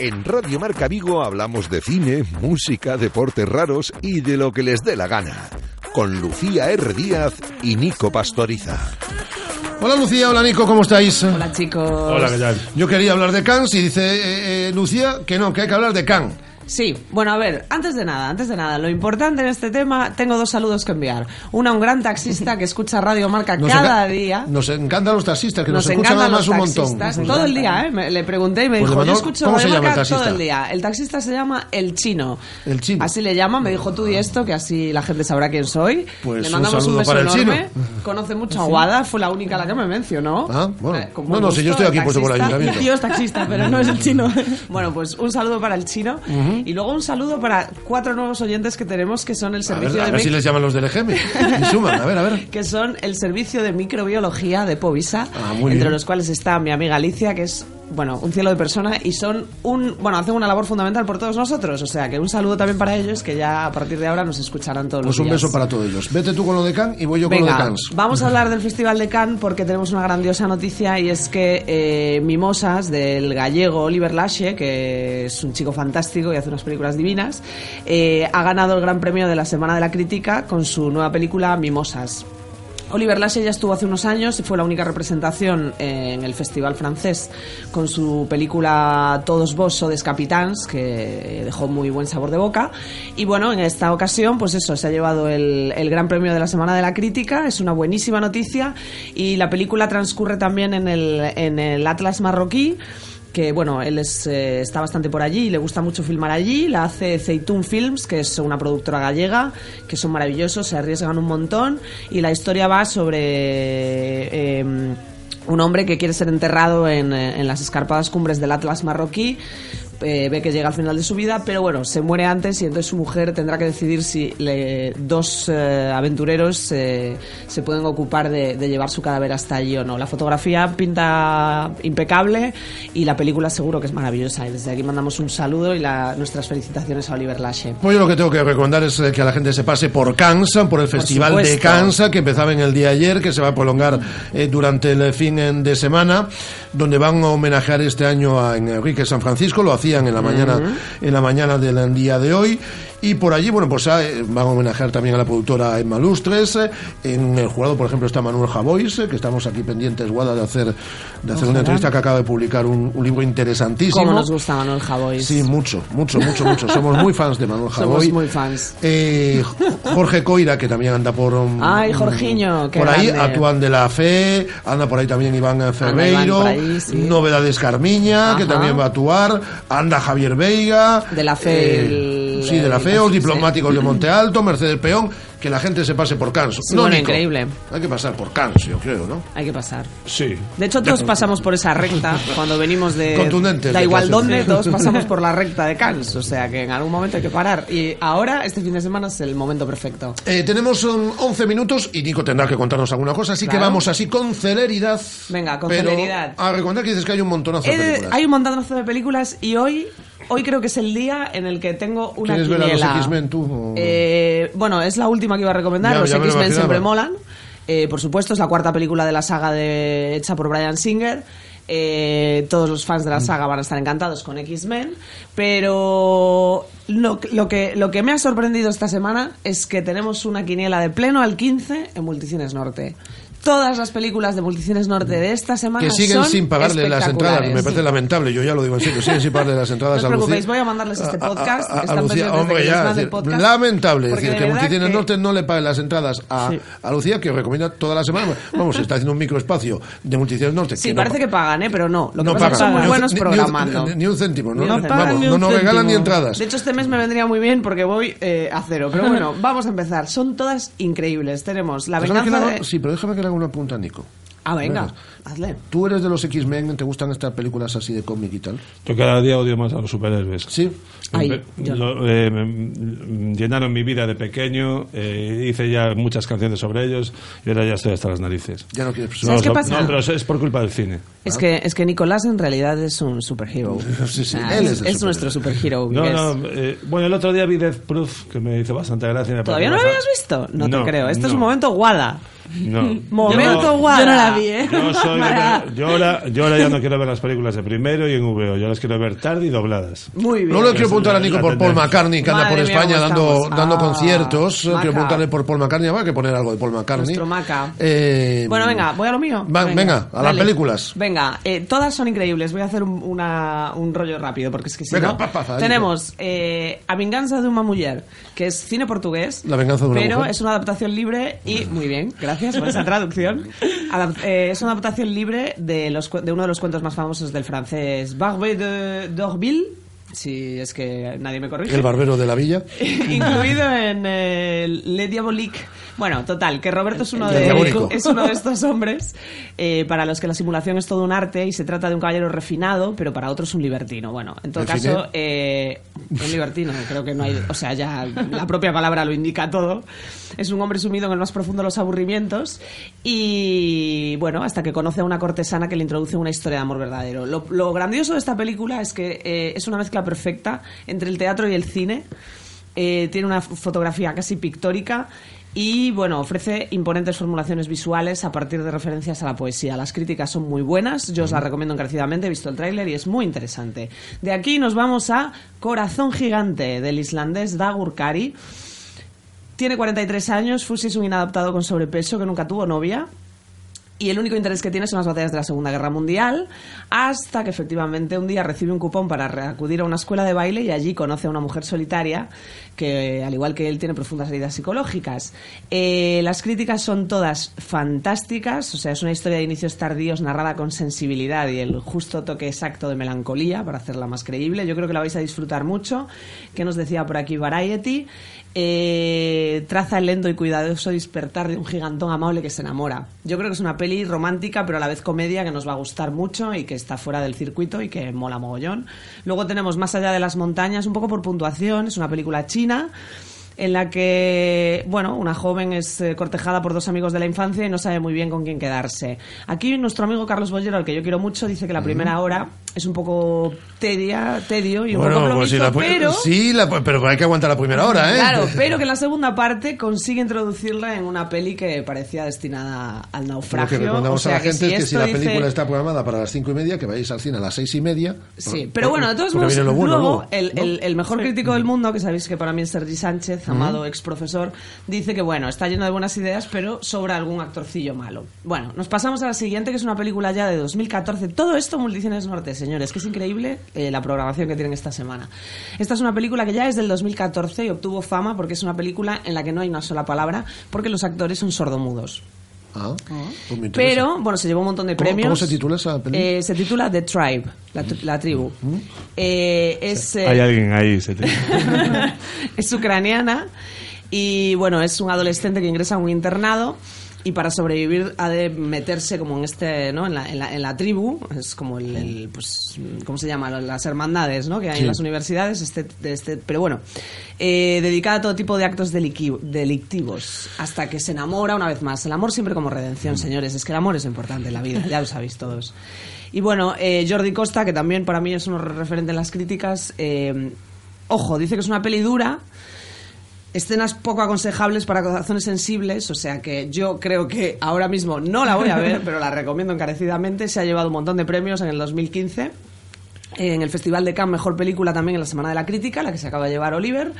En Radio Marca Vigo hablamos de cine, música, deportes raros y de lo que les dé la gana. Con Lucía R. Díaz y Nico Pastoriza. Hola Lucía, hola Nico, ¿cómo estáis? Hola chicos. Hola, ¿qué tal? Yo quería hablar de Cannes y dice eh, eh, Lucía que no, que hay que hablar de Cannes. Sí, bueno, a ver, antes de nada, antes de nada, lo importante en este tema, tengo dos saludos que enviar. Una a un gran taxista que escucha Radio Marca Nos cada día. Nos encantan los taxistas, que nos, escuchan encantan además los un montón. Todo el día, ¿eh? Me- le pregunté y me Pues, dijo, yo escucho ¿cómo Radio se llama el Marca todo el día. El taxista se llama El Chino. El chino. Así le llama, me dijo tú y esto, que así la gente sabrá quién soy. Pues le un mandamos un, saludo beso enorme. Conoce mucho a Guada, fue la única a la que me mencionó. Ah, bueno. Eh, No, no, si yo estoy aquí puesto por el ayuntamiento. Yo es taxista, pero no es el chino. bueno, pues un saludo para el chino. Y luego un saludo para cuatro nuevos oyentes que tenemos que son el A servicio ver, a de ver si les llaman los del EGM. Y suman, a ver, a ver. que son el servicio de microbiología de Povisa, Ah, muy entre bien. los cuales está mi amiga Alicia, que es bueno, un cielo de persona y son un, bueno, hacen una labor fundamental por todos nosotros, o sea, que un saludo también para ellos que ya a partir de ahora nos escucharán todos Pues los un días. beso para todos ellos. Vete tú con lo de Cannes y voy yo con lo de Cannes. vamos a hablar del Festival de Cannes porque tenemos una grandiosa noticia y es que eh, Mimosas del gallego Oliver Lache, que es un chico fantástico y hace unas películas divinas, eh, ha ganado el Gran Premio de la Semana de la Crítica con su nueva película Mimosas. Oliver Lache ya estuvo hace unos años y fue la única representación eh, en el Festival francés con su película Todos vos sodes capitans, que dejó muy buen sabor de boca. Y bueno, en esta ocasión, pues eso, se ha llevado el, el Gran Premio de la Semana de la Crítica, es una buenísima noticia. Y la película transcurre también en el, en el Atlas marroquí que bueno, él es, eh, está bastante por allí y le gusta mucho filmar allí. La hace Zeitun Films, que es una productora gallega, que son maravillosos, se arriesgan un montón. Y la historia va sobre eh, un hombre que quiere ser enterrado en, eh, en las escarpadas cumbres del Atlas marroquí. Eh, ve que llega al final de su vida, pero bueno, se muere antes y entonces su mujer tendrá que decidir si le- dos eh, aventureros eh, se pueden ocupar de, de llevar su cadáver hasta allí o no. La fotografía pinta impecable y la película seguro que es maravillosa. Y desde aquí mandamos un saludo y la- nuestras felicitaciones a Oliver Lache. Pues yo lo que tengo que recomendar es eh, que la gente se pase por Cannes, por el Festival de. Cannes, que empezaba en el día de ayer, que se va a prolongar eh, durante el fin en- de semana, donde van a homenajear este año a Enrique San Francisco, lo hacían en la mañana, en la mañana del día de hoy. Y por allí, bueno, pues ah, eh, van a homenajear también a la productora Emma Lustres. eh, En el jurado, por ejemplo, está Manuel Javois, eh, que estamos aquí pendientes, Guada, de hacer, de hacer una entrevista que acaba de publicar un, un libro interesantísimo. Cómo nos gusta Manuel Javois. Sí, mucho, mucho, mucho, mucho. Somos muy fans de Manuel Somos Javoy. muy fans. Eh, Jorge Coira, que también anda por... um, Ay, Jorgiño, qué Por ahí, actúan de la fe, anda por ahí también Iván Ferreiro, por ahí, sí. Novedades Carmiña, que también va a actuar, anda Javier Veiga. De la fe, eh, el- sí, de la fe, el- los sí. diplomáticos de Monte Alto, Mercedes Peón, que la gente se pase por Cannes. Sí, No, bueno, Nico, increíble. Hay que pasar por Cannes, yo creo, ¿no? Hay que pasar. Sí. De hecho, todos pasamos por esa recta cuando venimos de. Contundentes Da igual dónde, todos pasamos por la recta de Cannes. O sea que en algún momento hay que parar. Y ahora, este fin de semana es el momento perfecto. Eh, tenemos um, 11 minutos y Nico tendrá que contarnos alguna cosa, así que vamos así con celeridad. Venga, con Pero celeridad. A recordar que dices que hay un montonazo de de- películas. hay un montonazo de películas y hoy. Hoy creo que es el día en el que tengo una ¿Quieres ver a los quiniela. X-Men tú? o- Eh, bueno, es la última que iba a recomendar. Ya- los X-Men siempre molan. Eh, por supuesto, es la cuarta película de la saga de, hecha por Brian Singer. Eh, todos los fans de Mm. la saga van a estar encantados con X-Men. Pero lo, lo, que, lo que me ha sorprendido esta semana es que tenemos una quiniela de pleno al 15 en Multicines Norte. Todas las películas de Multicines Norte de esta semana que siguen son sin pagarle las entradas. Me parece lamentable, yo ya lo digo en serio. Siguen sin pagarle las entradas No os a Lucía. preocupéis, voy a mandarles este podcast. A- a- a Están Lucía, hombre, ya, es decir, podcast. lamentable. Decir, de que verdad Multicines que- Norte no le pague las entradas a, Sí. a Lucía, que recomienda toda la semana. Vamos, está haciendo un microespacio de Multicines Norte. Sí, que parece pa- que pagan, ¿eh? pero no. Lo que no pasa es que son pagan. muy Ni un- buenos ni- ni un- programando. Ni, ni un céntimo, no, No pagan vamos, nos regalan ni entradas. De hecho, este mes me vendría muy bien porque voy eh, a cero. Pero bueno, vamos a empezar. Son todas increíbles. Tenemos La le venganza. Sí, pero déjame que le haga una punta a Nico. Ah, venga, hazle. ¿Tú eres de los X-Men? ¿Te gustan estas películas así de cómic y tal? Yo cada día odio más a los superhéroes. Sí. Ay, lo- eh, me- llenaron mi vida de pequeño, eh, hice ya muchas canciones sobre ellos y ahora ya estoy hasta las narices. Ya no quieres ¿Sabes qué pasa? No, pero es por culpa del cine. Es que, es que Nicolás en realidad es un superhero. Sí, sí, Ah, él es, es el es nuestro superhero. No, no, eh, bueno, el otro día vi Death Proof, que me hizo bastante gracia. ¿Todavía no lo habías visto? No, No, te creo. Este es un momento guada. No. Momento Yo- guada. Yo no la vi, ¿eh? Yo, soy de yo ahora, yo ahora ya no quiero ver las películas de primero y en VO, yo las quiero ver tarde y dobladas. Muy bien. No le quiero preguntar a Nico por Paul. McCartney, que anda por España dando, dando Ah, conciertos. Maca. Quiero preguntarle por Paul McCartney. Habrá que poner algo de Paul McCartney. Nuestro Maca. Eh, Bueno, venga, voy a lo mío. Va- venga, a las dale. películas. Venga, eh, todas son increíbles. Voy a hacer un, una- un rollo rápido porque es que si Venga, no... pa, pa, tenemos eh, A Venganza de una Mujer, que es cine portugués. La venganza de una pero mujer. es una adaptación libre y... Muy bien, gracias por esa traducción. Eh, es una adaptación libre de, uno de los cuentos más famosos del francés Barbe de d'Orville. Si es que nadie me corrige. El barbero de la villa. incluido en eh, Le Diabolique. Bueno, total, que Roberto es uno, de, diabólico. es uno de estos hombres eh, para los que la simulación es todo un arte y se trata de un caballero refinado, pero para otros un libertino. Bueno, en todo ¿El caso, eh, un libertino, creo que no hay, o sea, ya la propia palabra lo indica todo. Es un hombre sumido en el más profundo de los aburrimientos y, bueno, hasta que conoce a una cortesana que le introduce una historia de amor verdadero. Lo, lo grandioso de esta película es que eh, es una mezcla perfecta entre el teatro y el cine. Eh, tiene una fotografía casi pictórica y bueno, ofrece imponentes formulaciones visuales a partir de referencias a la poesía. Las críticas son muy buenas, yo os las recomiendo encarecidamente, he visto el tráiler y es muy interesante. De aquí nos vamos a Corazón Gigante del islandés Dagur Kari. Tiene 43 años, Fusi es un inadaptado con sobrepeso que nunca tuvo novia. Y el único interés que tiene son las batallas de la Segunda Guerra Mundial, hasta que efectivamente un día recibe un cupón para acudir a una escuela de baile y allí conoce a una mujer solitaria que, al igual que él, tiene profundas heridas psicológicas. Eh, las críticas son todas fantásticas, o sea, es una historia de inicios tardíos narrada con sensibilidad y el justo toque exacto de melancolía para hacerla más creíble. Yo creo que la vais a disfrutar mucho. ¿Qué nos decía por aquí Variety? Eh, traza el lento y cuidadoso despertar de un gigantón amable que se enamora. Yo creo que es una peli romántica, pero a la vez comedia que nos va a gustar mucho y que está fuera del circuito y que mola mogollón. Luego tenemos Más allá de las montañas, un poco por puntuación, es una película china Argentina en la que, bueno, una joven es eh, cortejada por dos amigos de la infancia y no sabe muy bien con quién quedarse. Aquí nuestro amigo Carlos Bollero, al que yo quiero mucho, dice que la primera hora es un poco tedia, tedio y un poco Bueno, pues sí, plomizo, pues la, pero... sí la- pero hay que aguantar la primera hora, ¿eh? Claro, pero que en la segunda parte consigue introducirla en una peli que parecía destinada al Lo que naufragio. recomendamos o sea a la que gente si es que si la dice- película está programada para las cinco y media, que vayáis al cine a las seis y media. Sí, pero bueno, de todos modos, bueno luego luego, el, ¿no? el- el mejor crítico del mundo, que sabéis que para mí es Sergi Sánchez, amado ex profesor, dice que bueno, está lleno de buenas ideas, pero sobra algún actorcillo malo. Bueno, nos pasamos a la siguiente, que es una película ya de 2014. Todo esto Multicines Norte, señores, que es increíble eh, la programación que tienen esta semana. Esta es una película que ya es del 2014 y obtuvo fama porque es una película en la que no hay una sola palabra, porque los actores son sordomudos. Ah, pues me interesa. Pero, bueno, se llevó un montón de ¿Cómo- premios. cómo se titula esa película? Eh, se titula The Tribe, la, tri- la tribu. Eh, es, eh, Hay alguien ahí. Se te- es ucraniana y, bueno, es un adolescente que ingresa a un internado y para sobrevivir ha de meterse como en este no en la, en la, en la tribu es como el, el, pues cómo se llama las hermandades no que hay Sí. en las universidades este, este pero bueno eh, dedicada a todo tipo de actos delictivos hasta que se enamora una vez más. El amor siempre como redención señores es que el amor es importante en la vida ya lo sabéis todos. Y bueno eh, Jordi Costa que también para mí es un referente en las críticas eh, ojo dice que es una peli dura escenas poco aconsejables para corazones sensibles, o sea que yo creo que ahora mismo no la voy a ver, pero la recomiendo encarecidamente. Se ha llevado un montón de premios en el 2015. En el Festival de Cannes, mejor película también en la Semana de la Crítica, la que se acaba de llevar Oliver.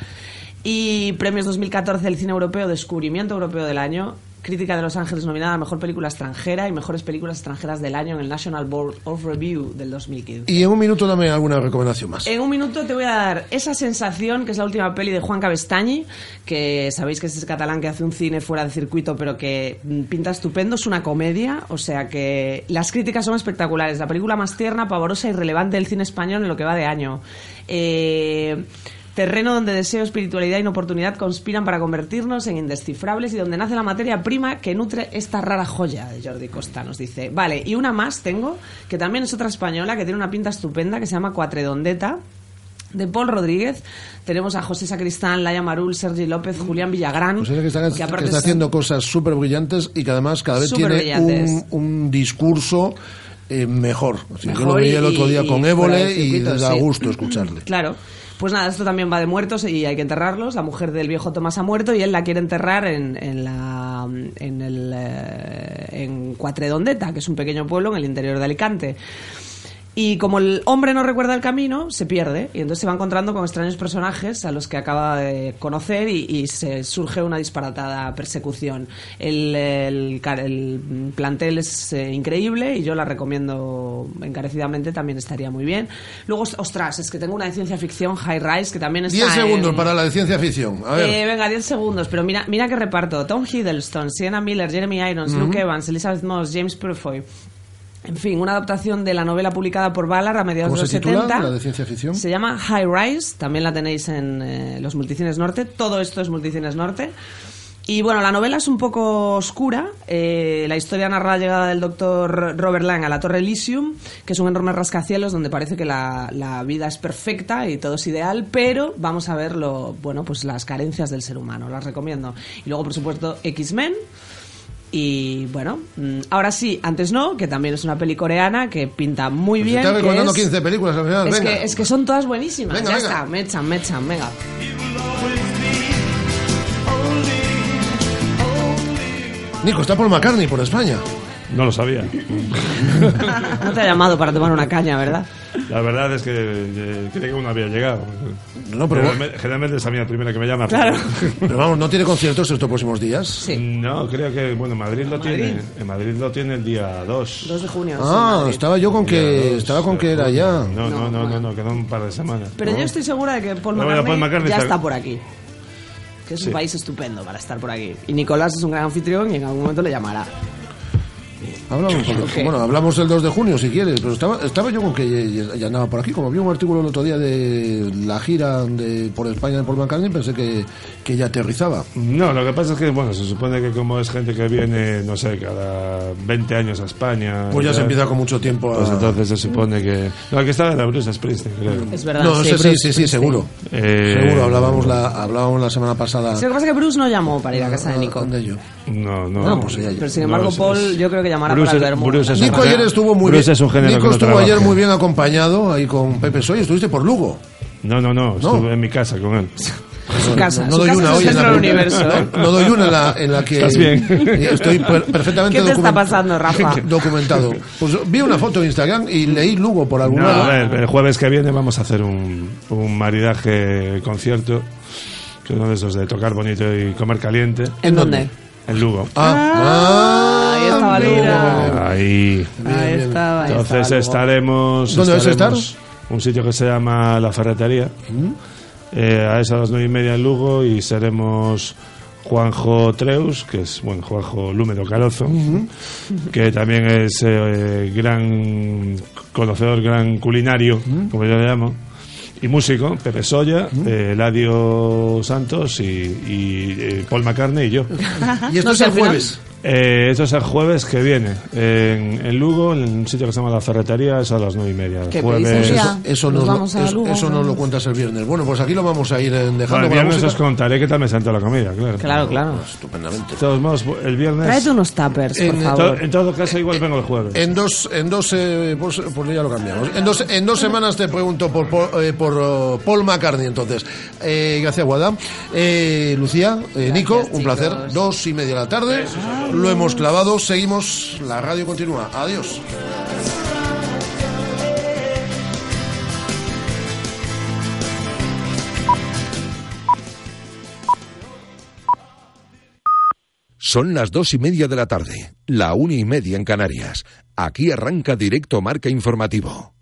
Y premios 2014 del cine europeo, descubrimiento europeo del año. Crítica de Los Ángeles nominada a mejor película extranjera y mejores películas extranjeras del año en el National Board of Review del 2015. Y en un minuto dame alguna recomendación más. En un minuto te voy a dar esa sensación, que es la última peli de Juan Cabestañi, que sabéis que es ese catalán que hace un cine fuera de circuito, pero que mm, pinta estupendo. Es una comedia, o sea que las críticas son espectaculares. La película más tierna, pavorosa y relevante del cine español en lo que va de año. Eh, Terreno donde deseo, espiritualidad y oportunidad conspiran para convertirnos en indescifrables y donde nace la materia prima que nutre esta rara joya de Jordi Costa, nos dice. Vale, y una más tengo, que también es otra española, que tiene una pinta estupenda, que se llama Cuatredondeta, de Paul Rodríguez. Tenemos a José Sacristán, Laia Marul, Sergi López, Julián Villagrán. Pues es que está, que aparte que está son- haciendo cosas súper brillantes y que además cada vez tiene un, un discurso eh, mejor. O sea, yo lo veía el otro día con Évole y circuito, da sí. gusto escucharle. Claro. Pues nada, esto también va de muertos y hay que enterrarlos. La mujer del viejo Tomás ha muerto y él la quiere enterrar en, en la en el eh, en Cuatredondeta, que es un pequeño pueblo en el interior de Alicante. Y como el hombre no recuerda el camino, se pierde. Y entonces se va encontrando con extraños personajes a los que acaba de conocer y, y se surge una disparatada persecución. El, el el plantel es eh, increíble y yo la recomiendo encarecidamente, también estaría muy bien. Luego, ostras, es que tengo una de ciencia ficción, High Rise, que también está 10 segundos en- para la de ciencia ficción. A ver. eh, venga, 10 segundos, pero mira, mira qué reparto. Tom Hiddleston, Sienna Miller, Jeremy Irons, Ujú. Luke Evans, Elizabeth Moss, James Purfoy. En fin, una adaptación de la novela publicada por Ballard a mediados ¿Cómo de los se titula 70. la de ciencia ficción? Se llama High Rise, también la tenéis en eh, los Multicines Norte. Todo esto es Multicines Norte. Y bueno, la novela es un poco oscura. Eh, la historia narra la llegada del doctor Robert Lang a la Torre Elysium, que es un enorme rascacielos donde parece que la, la vida es perfecta y todo es ideal, pero vamos a ver lo, bueno, pues las carencias del ser humano. Las recomiendo. Y luego, por supuesto, X-Men. Y bueno, mm, ahora sí, antes no, que también es una peli coreana que pinta muy Se bien. está recordando es- 15 películas al final. es venga. que, es que son todas buenísimas. Venga, ya venga. está, me echan, me echan, venga. Nico, está Paul McCartney por España. No lo sabía. No te ha llamado para tomar una caña, ¿verdad? La verdad es que eh, creí que uno había llegado. No, pero- generalmente, generalmente es a mí la primera que me llama. Claro. Pero vamos, ¿no tiene conciertos estos próximos días? No, creo que, bueno, Madrid lo tiene. En Madrid lo tiene el día 2. 2 de junio. Ah, estaba yo con que estaba con que era ya. No, no, no, no, no, quedó un par de semanas. Pero yo estoy segura de que Paul No, bueno, McCartney, Paul McCartney ya está- está por aquí. Que es Sí. un país estupendo para estar por aquí. Y Nicolás es un gran anfitrión y en algún momento le llamará. Hablamos, porque- Ok. Bueno, hablamos el 2 de junio si quieres, pero estaba, estaba yo con que ya, ya andaba por aquí. Como vi un artículo el otro día de la gira de, por España de Paul McCartney, pensé que, que ya aterrizaba. No, lo que pasa es que, bueno, se supone que como es gente que viene, no sé, cada 20 años a España. Pues ya y se empieza con mucho tiempo a- Pues entonces se supone que. No, que estaba era Bruce Springsteen, creo. Es verdad. No, sí, sí, sí, sí, seguro. Eh, Seguro, hablábamos la, hablábamos la semana pasada. Sí, lo que pasa es que Bruce no llamó para ir a casa de Nico. ¿Dónde yo? No, no. No, pues ella- Pero sin embargo, No, Paul, es- yo creo que llamará Bruce para el es- vermú. Bruce es un Nico ayer estuvo muy Bruce bien. es un género Nico que no estuvo trabaja. ayer muy bien acompañado ahí con Pepe Soy. Estuviste por Lugo. No, no, no, estuve en mi casa con él. Su casa, No su doy casa una hoy en la universo. ¿eh? No, no doy una en la, en la que ¿Estás bien? estoy per- perfectamente ¿Qué te está pasando, Rafa? documentado. Pues vi una foto en Instagram y leí Lugo por algún No, lado. a ver, el jueves que viene vamos a hacer un, un maridaje concierto, que es uno de esos de tocar bonito y comer caliente. ¿En dónde? En Lugo. Ah, Ahí estaba Lira. Ahí. Ahí estaba. ahí Entonces estaba. estaremos. ¿Dónde vais a estar? Un sitio que se llama La Ferretería. Eh, a las nueve y media en Lugo y seremos Juanjo Treus, que es, bueno, Juanjo Lúmedo Carozo, que también es eh, gran conocedor, gran culinario, como yo le llamo, y músico, Pepe Soya, eh, Eladio Santos y, y, eh, Paul McCartney y yo. Y esto No es el jueves. Eh, esto es el jueves que viene en, en Lugo, en un sitio que se llama La Ferretería, es a las nueve y media. El ¿Qué jueves. día? Eso, eso Nos nos lo- vamos a eso- Lugo. eso nos lo cuentas el viernes. Bueno, pues aquí lo vamos a ir eh, dejando Bueno, el viernes os contaré qué tal me sentó la comida, claro. Claro, claro. Estupendamente. De todos modos, el viernes. Tráete unos tuppers, En- por En, favor. to- en todo caso, igual vengo el jueves. En dos, en dos, eh, pues, pues ya lo cambiamos. En dos, en dos semanas te pregunto por, por, eh, por, oh, Paul McCartney, entonces. Eh, gracias, Guada. Eh, Lucía, eh, Nico, un placer. Dos y media de la tarde. Lo hemos clavado. Seguimos. La radio continúa. Adiós. Son las dos y media de la tarde, la una y media en Canarias. Aquí arranca directo Marca Informativo.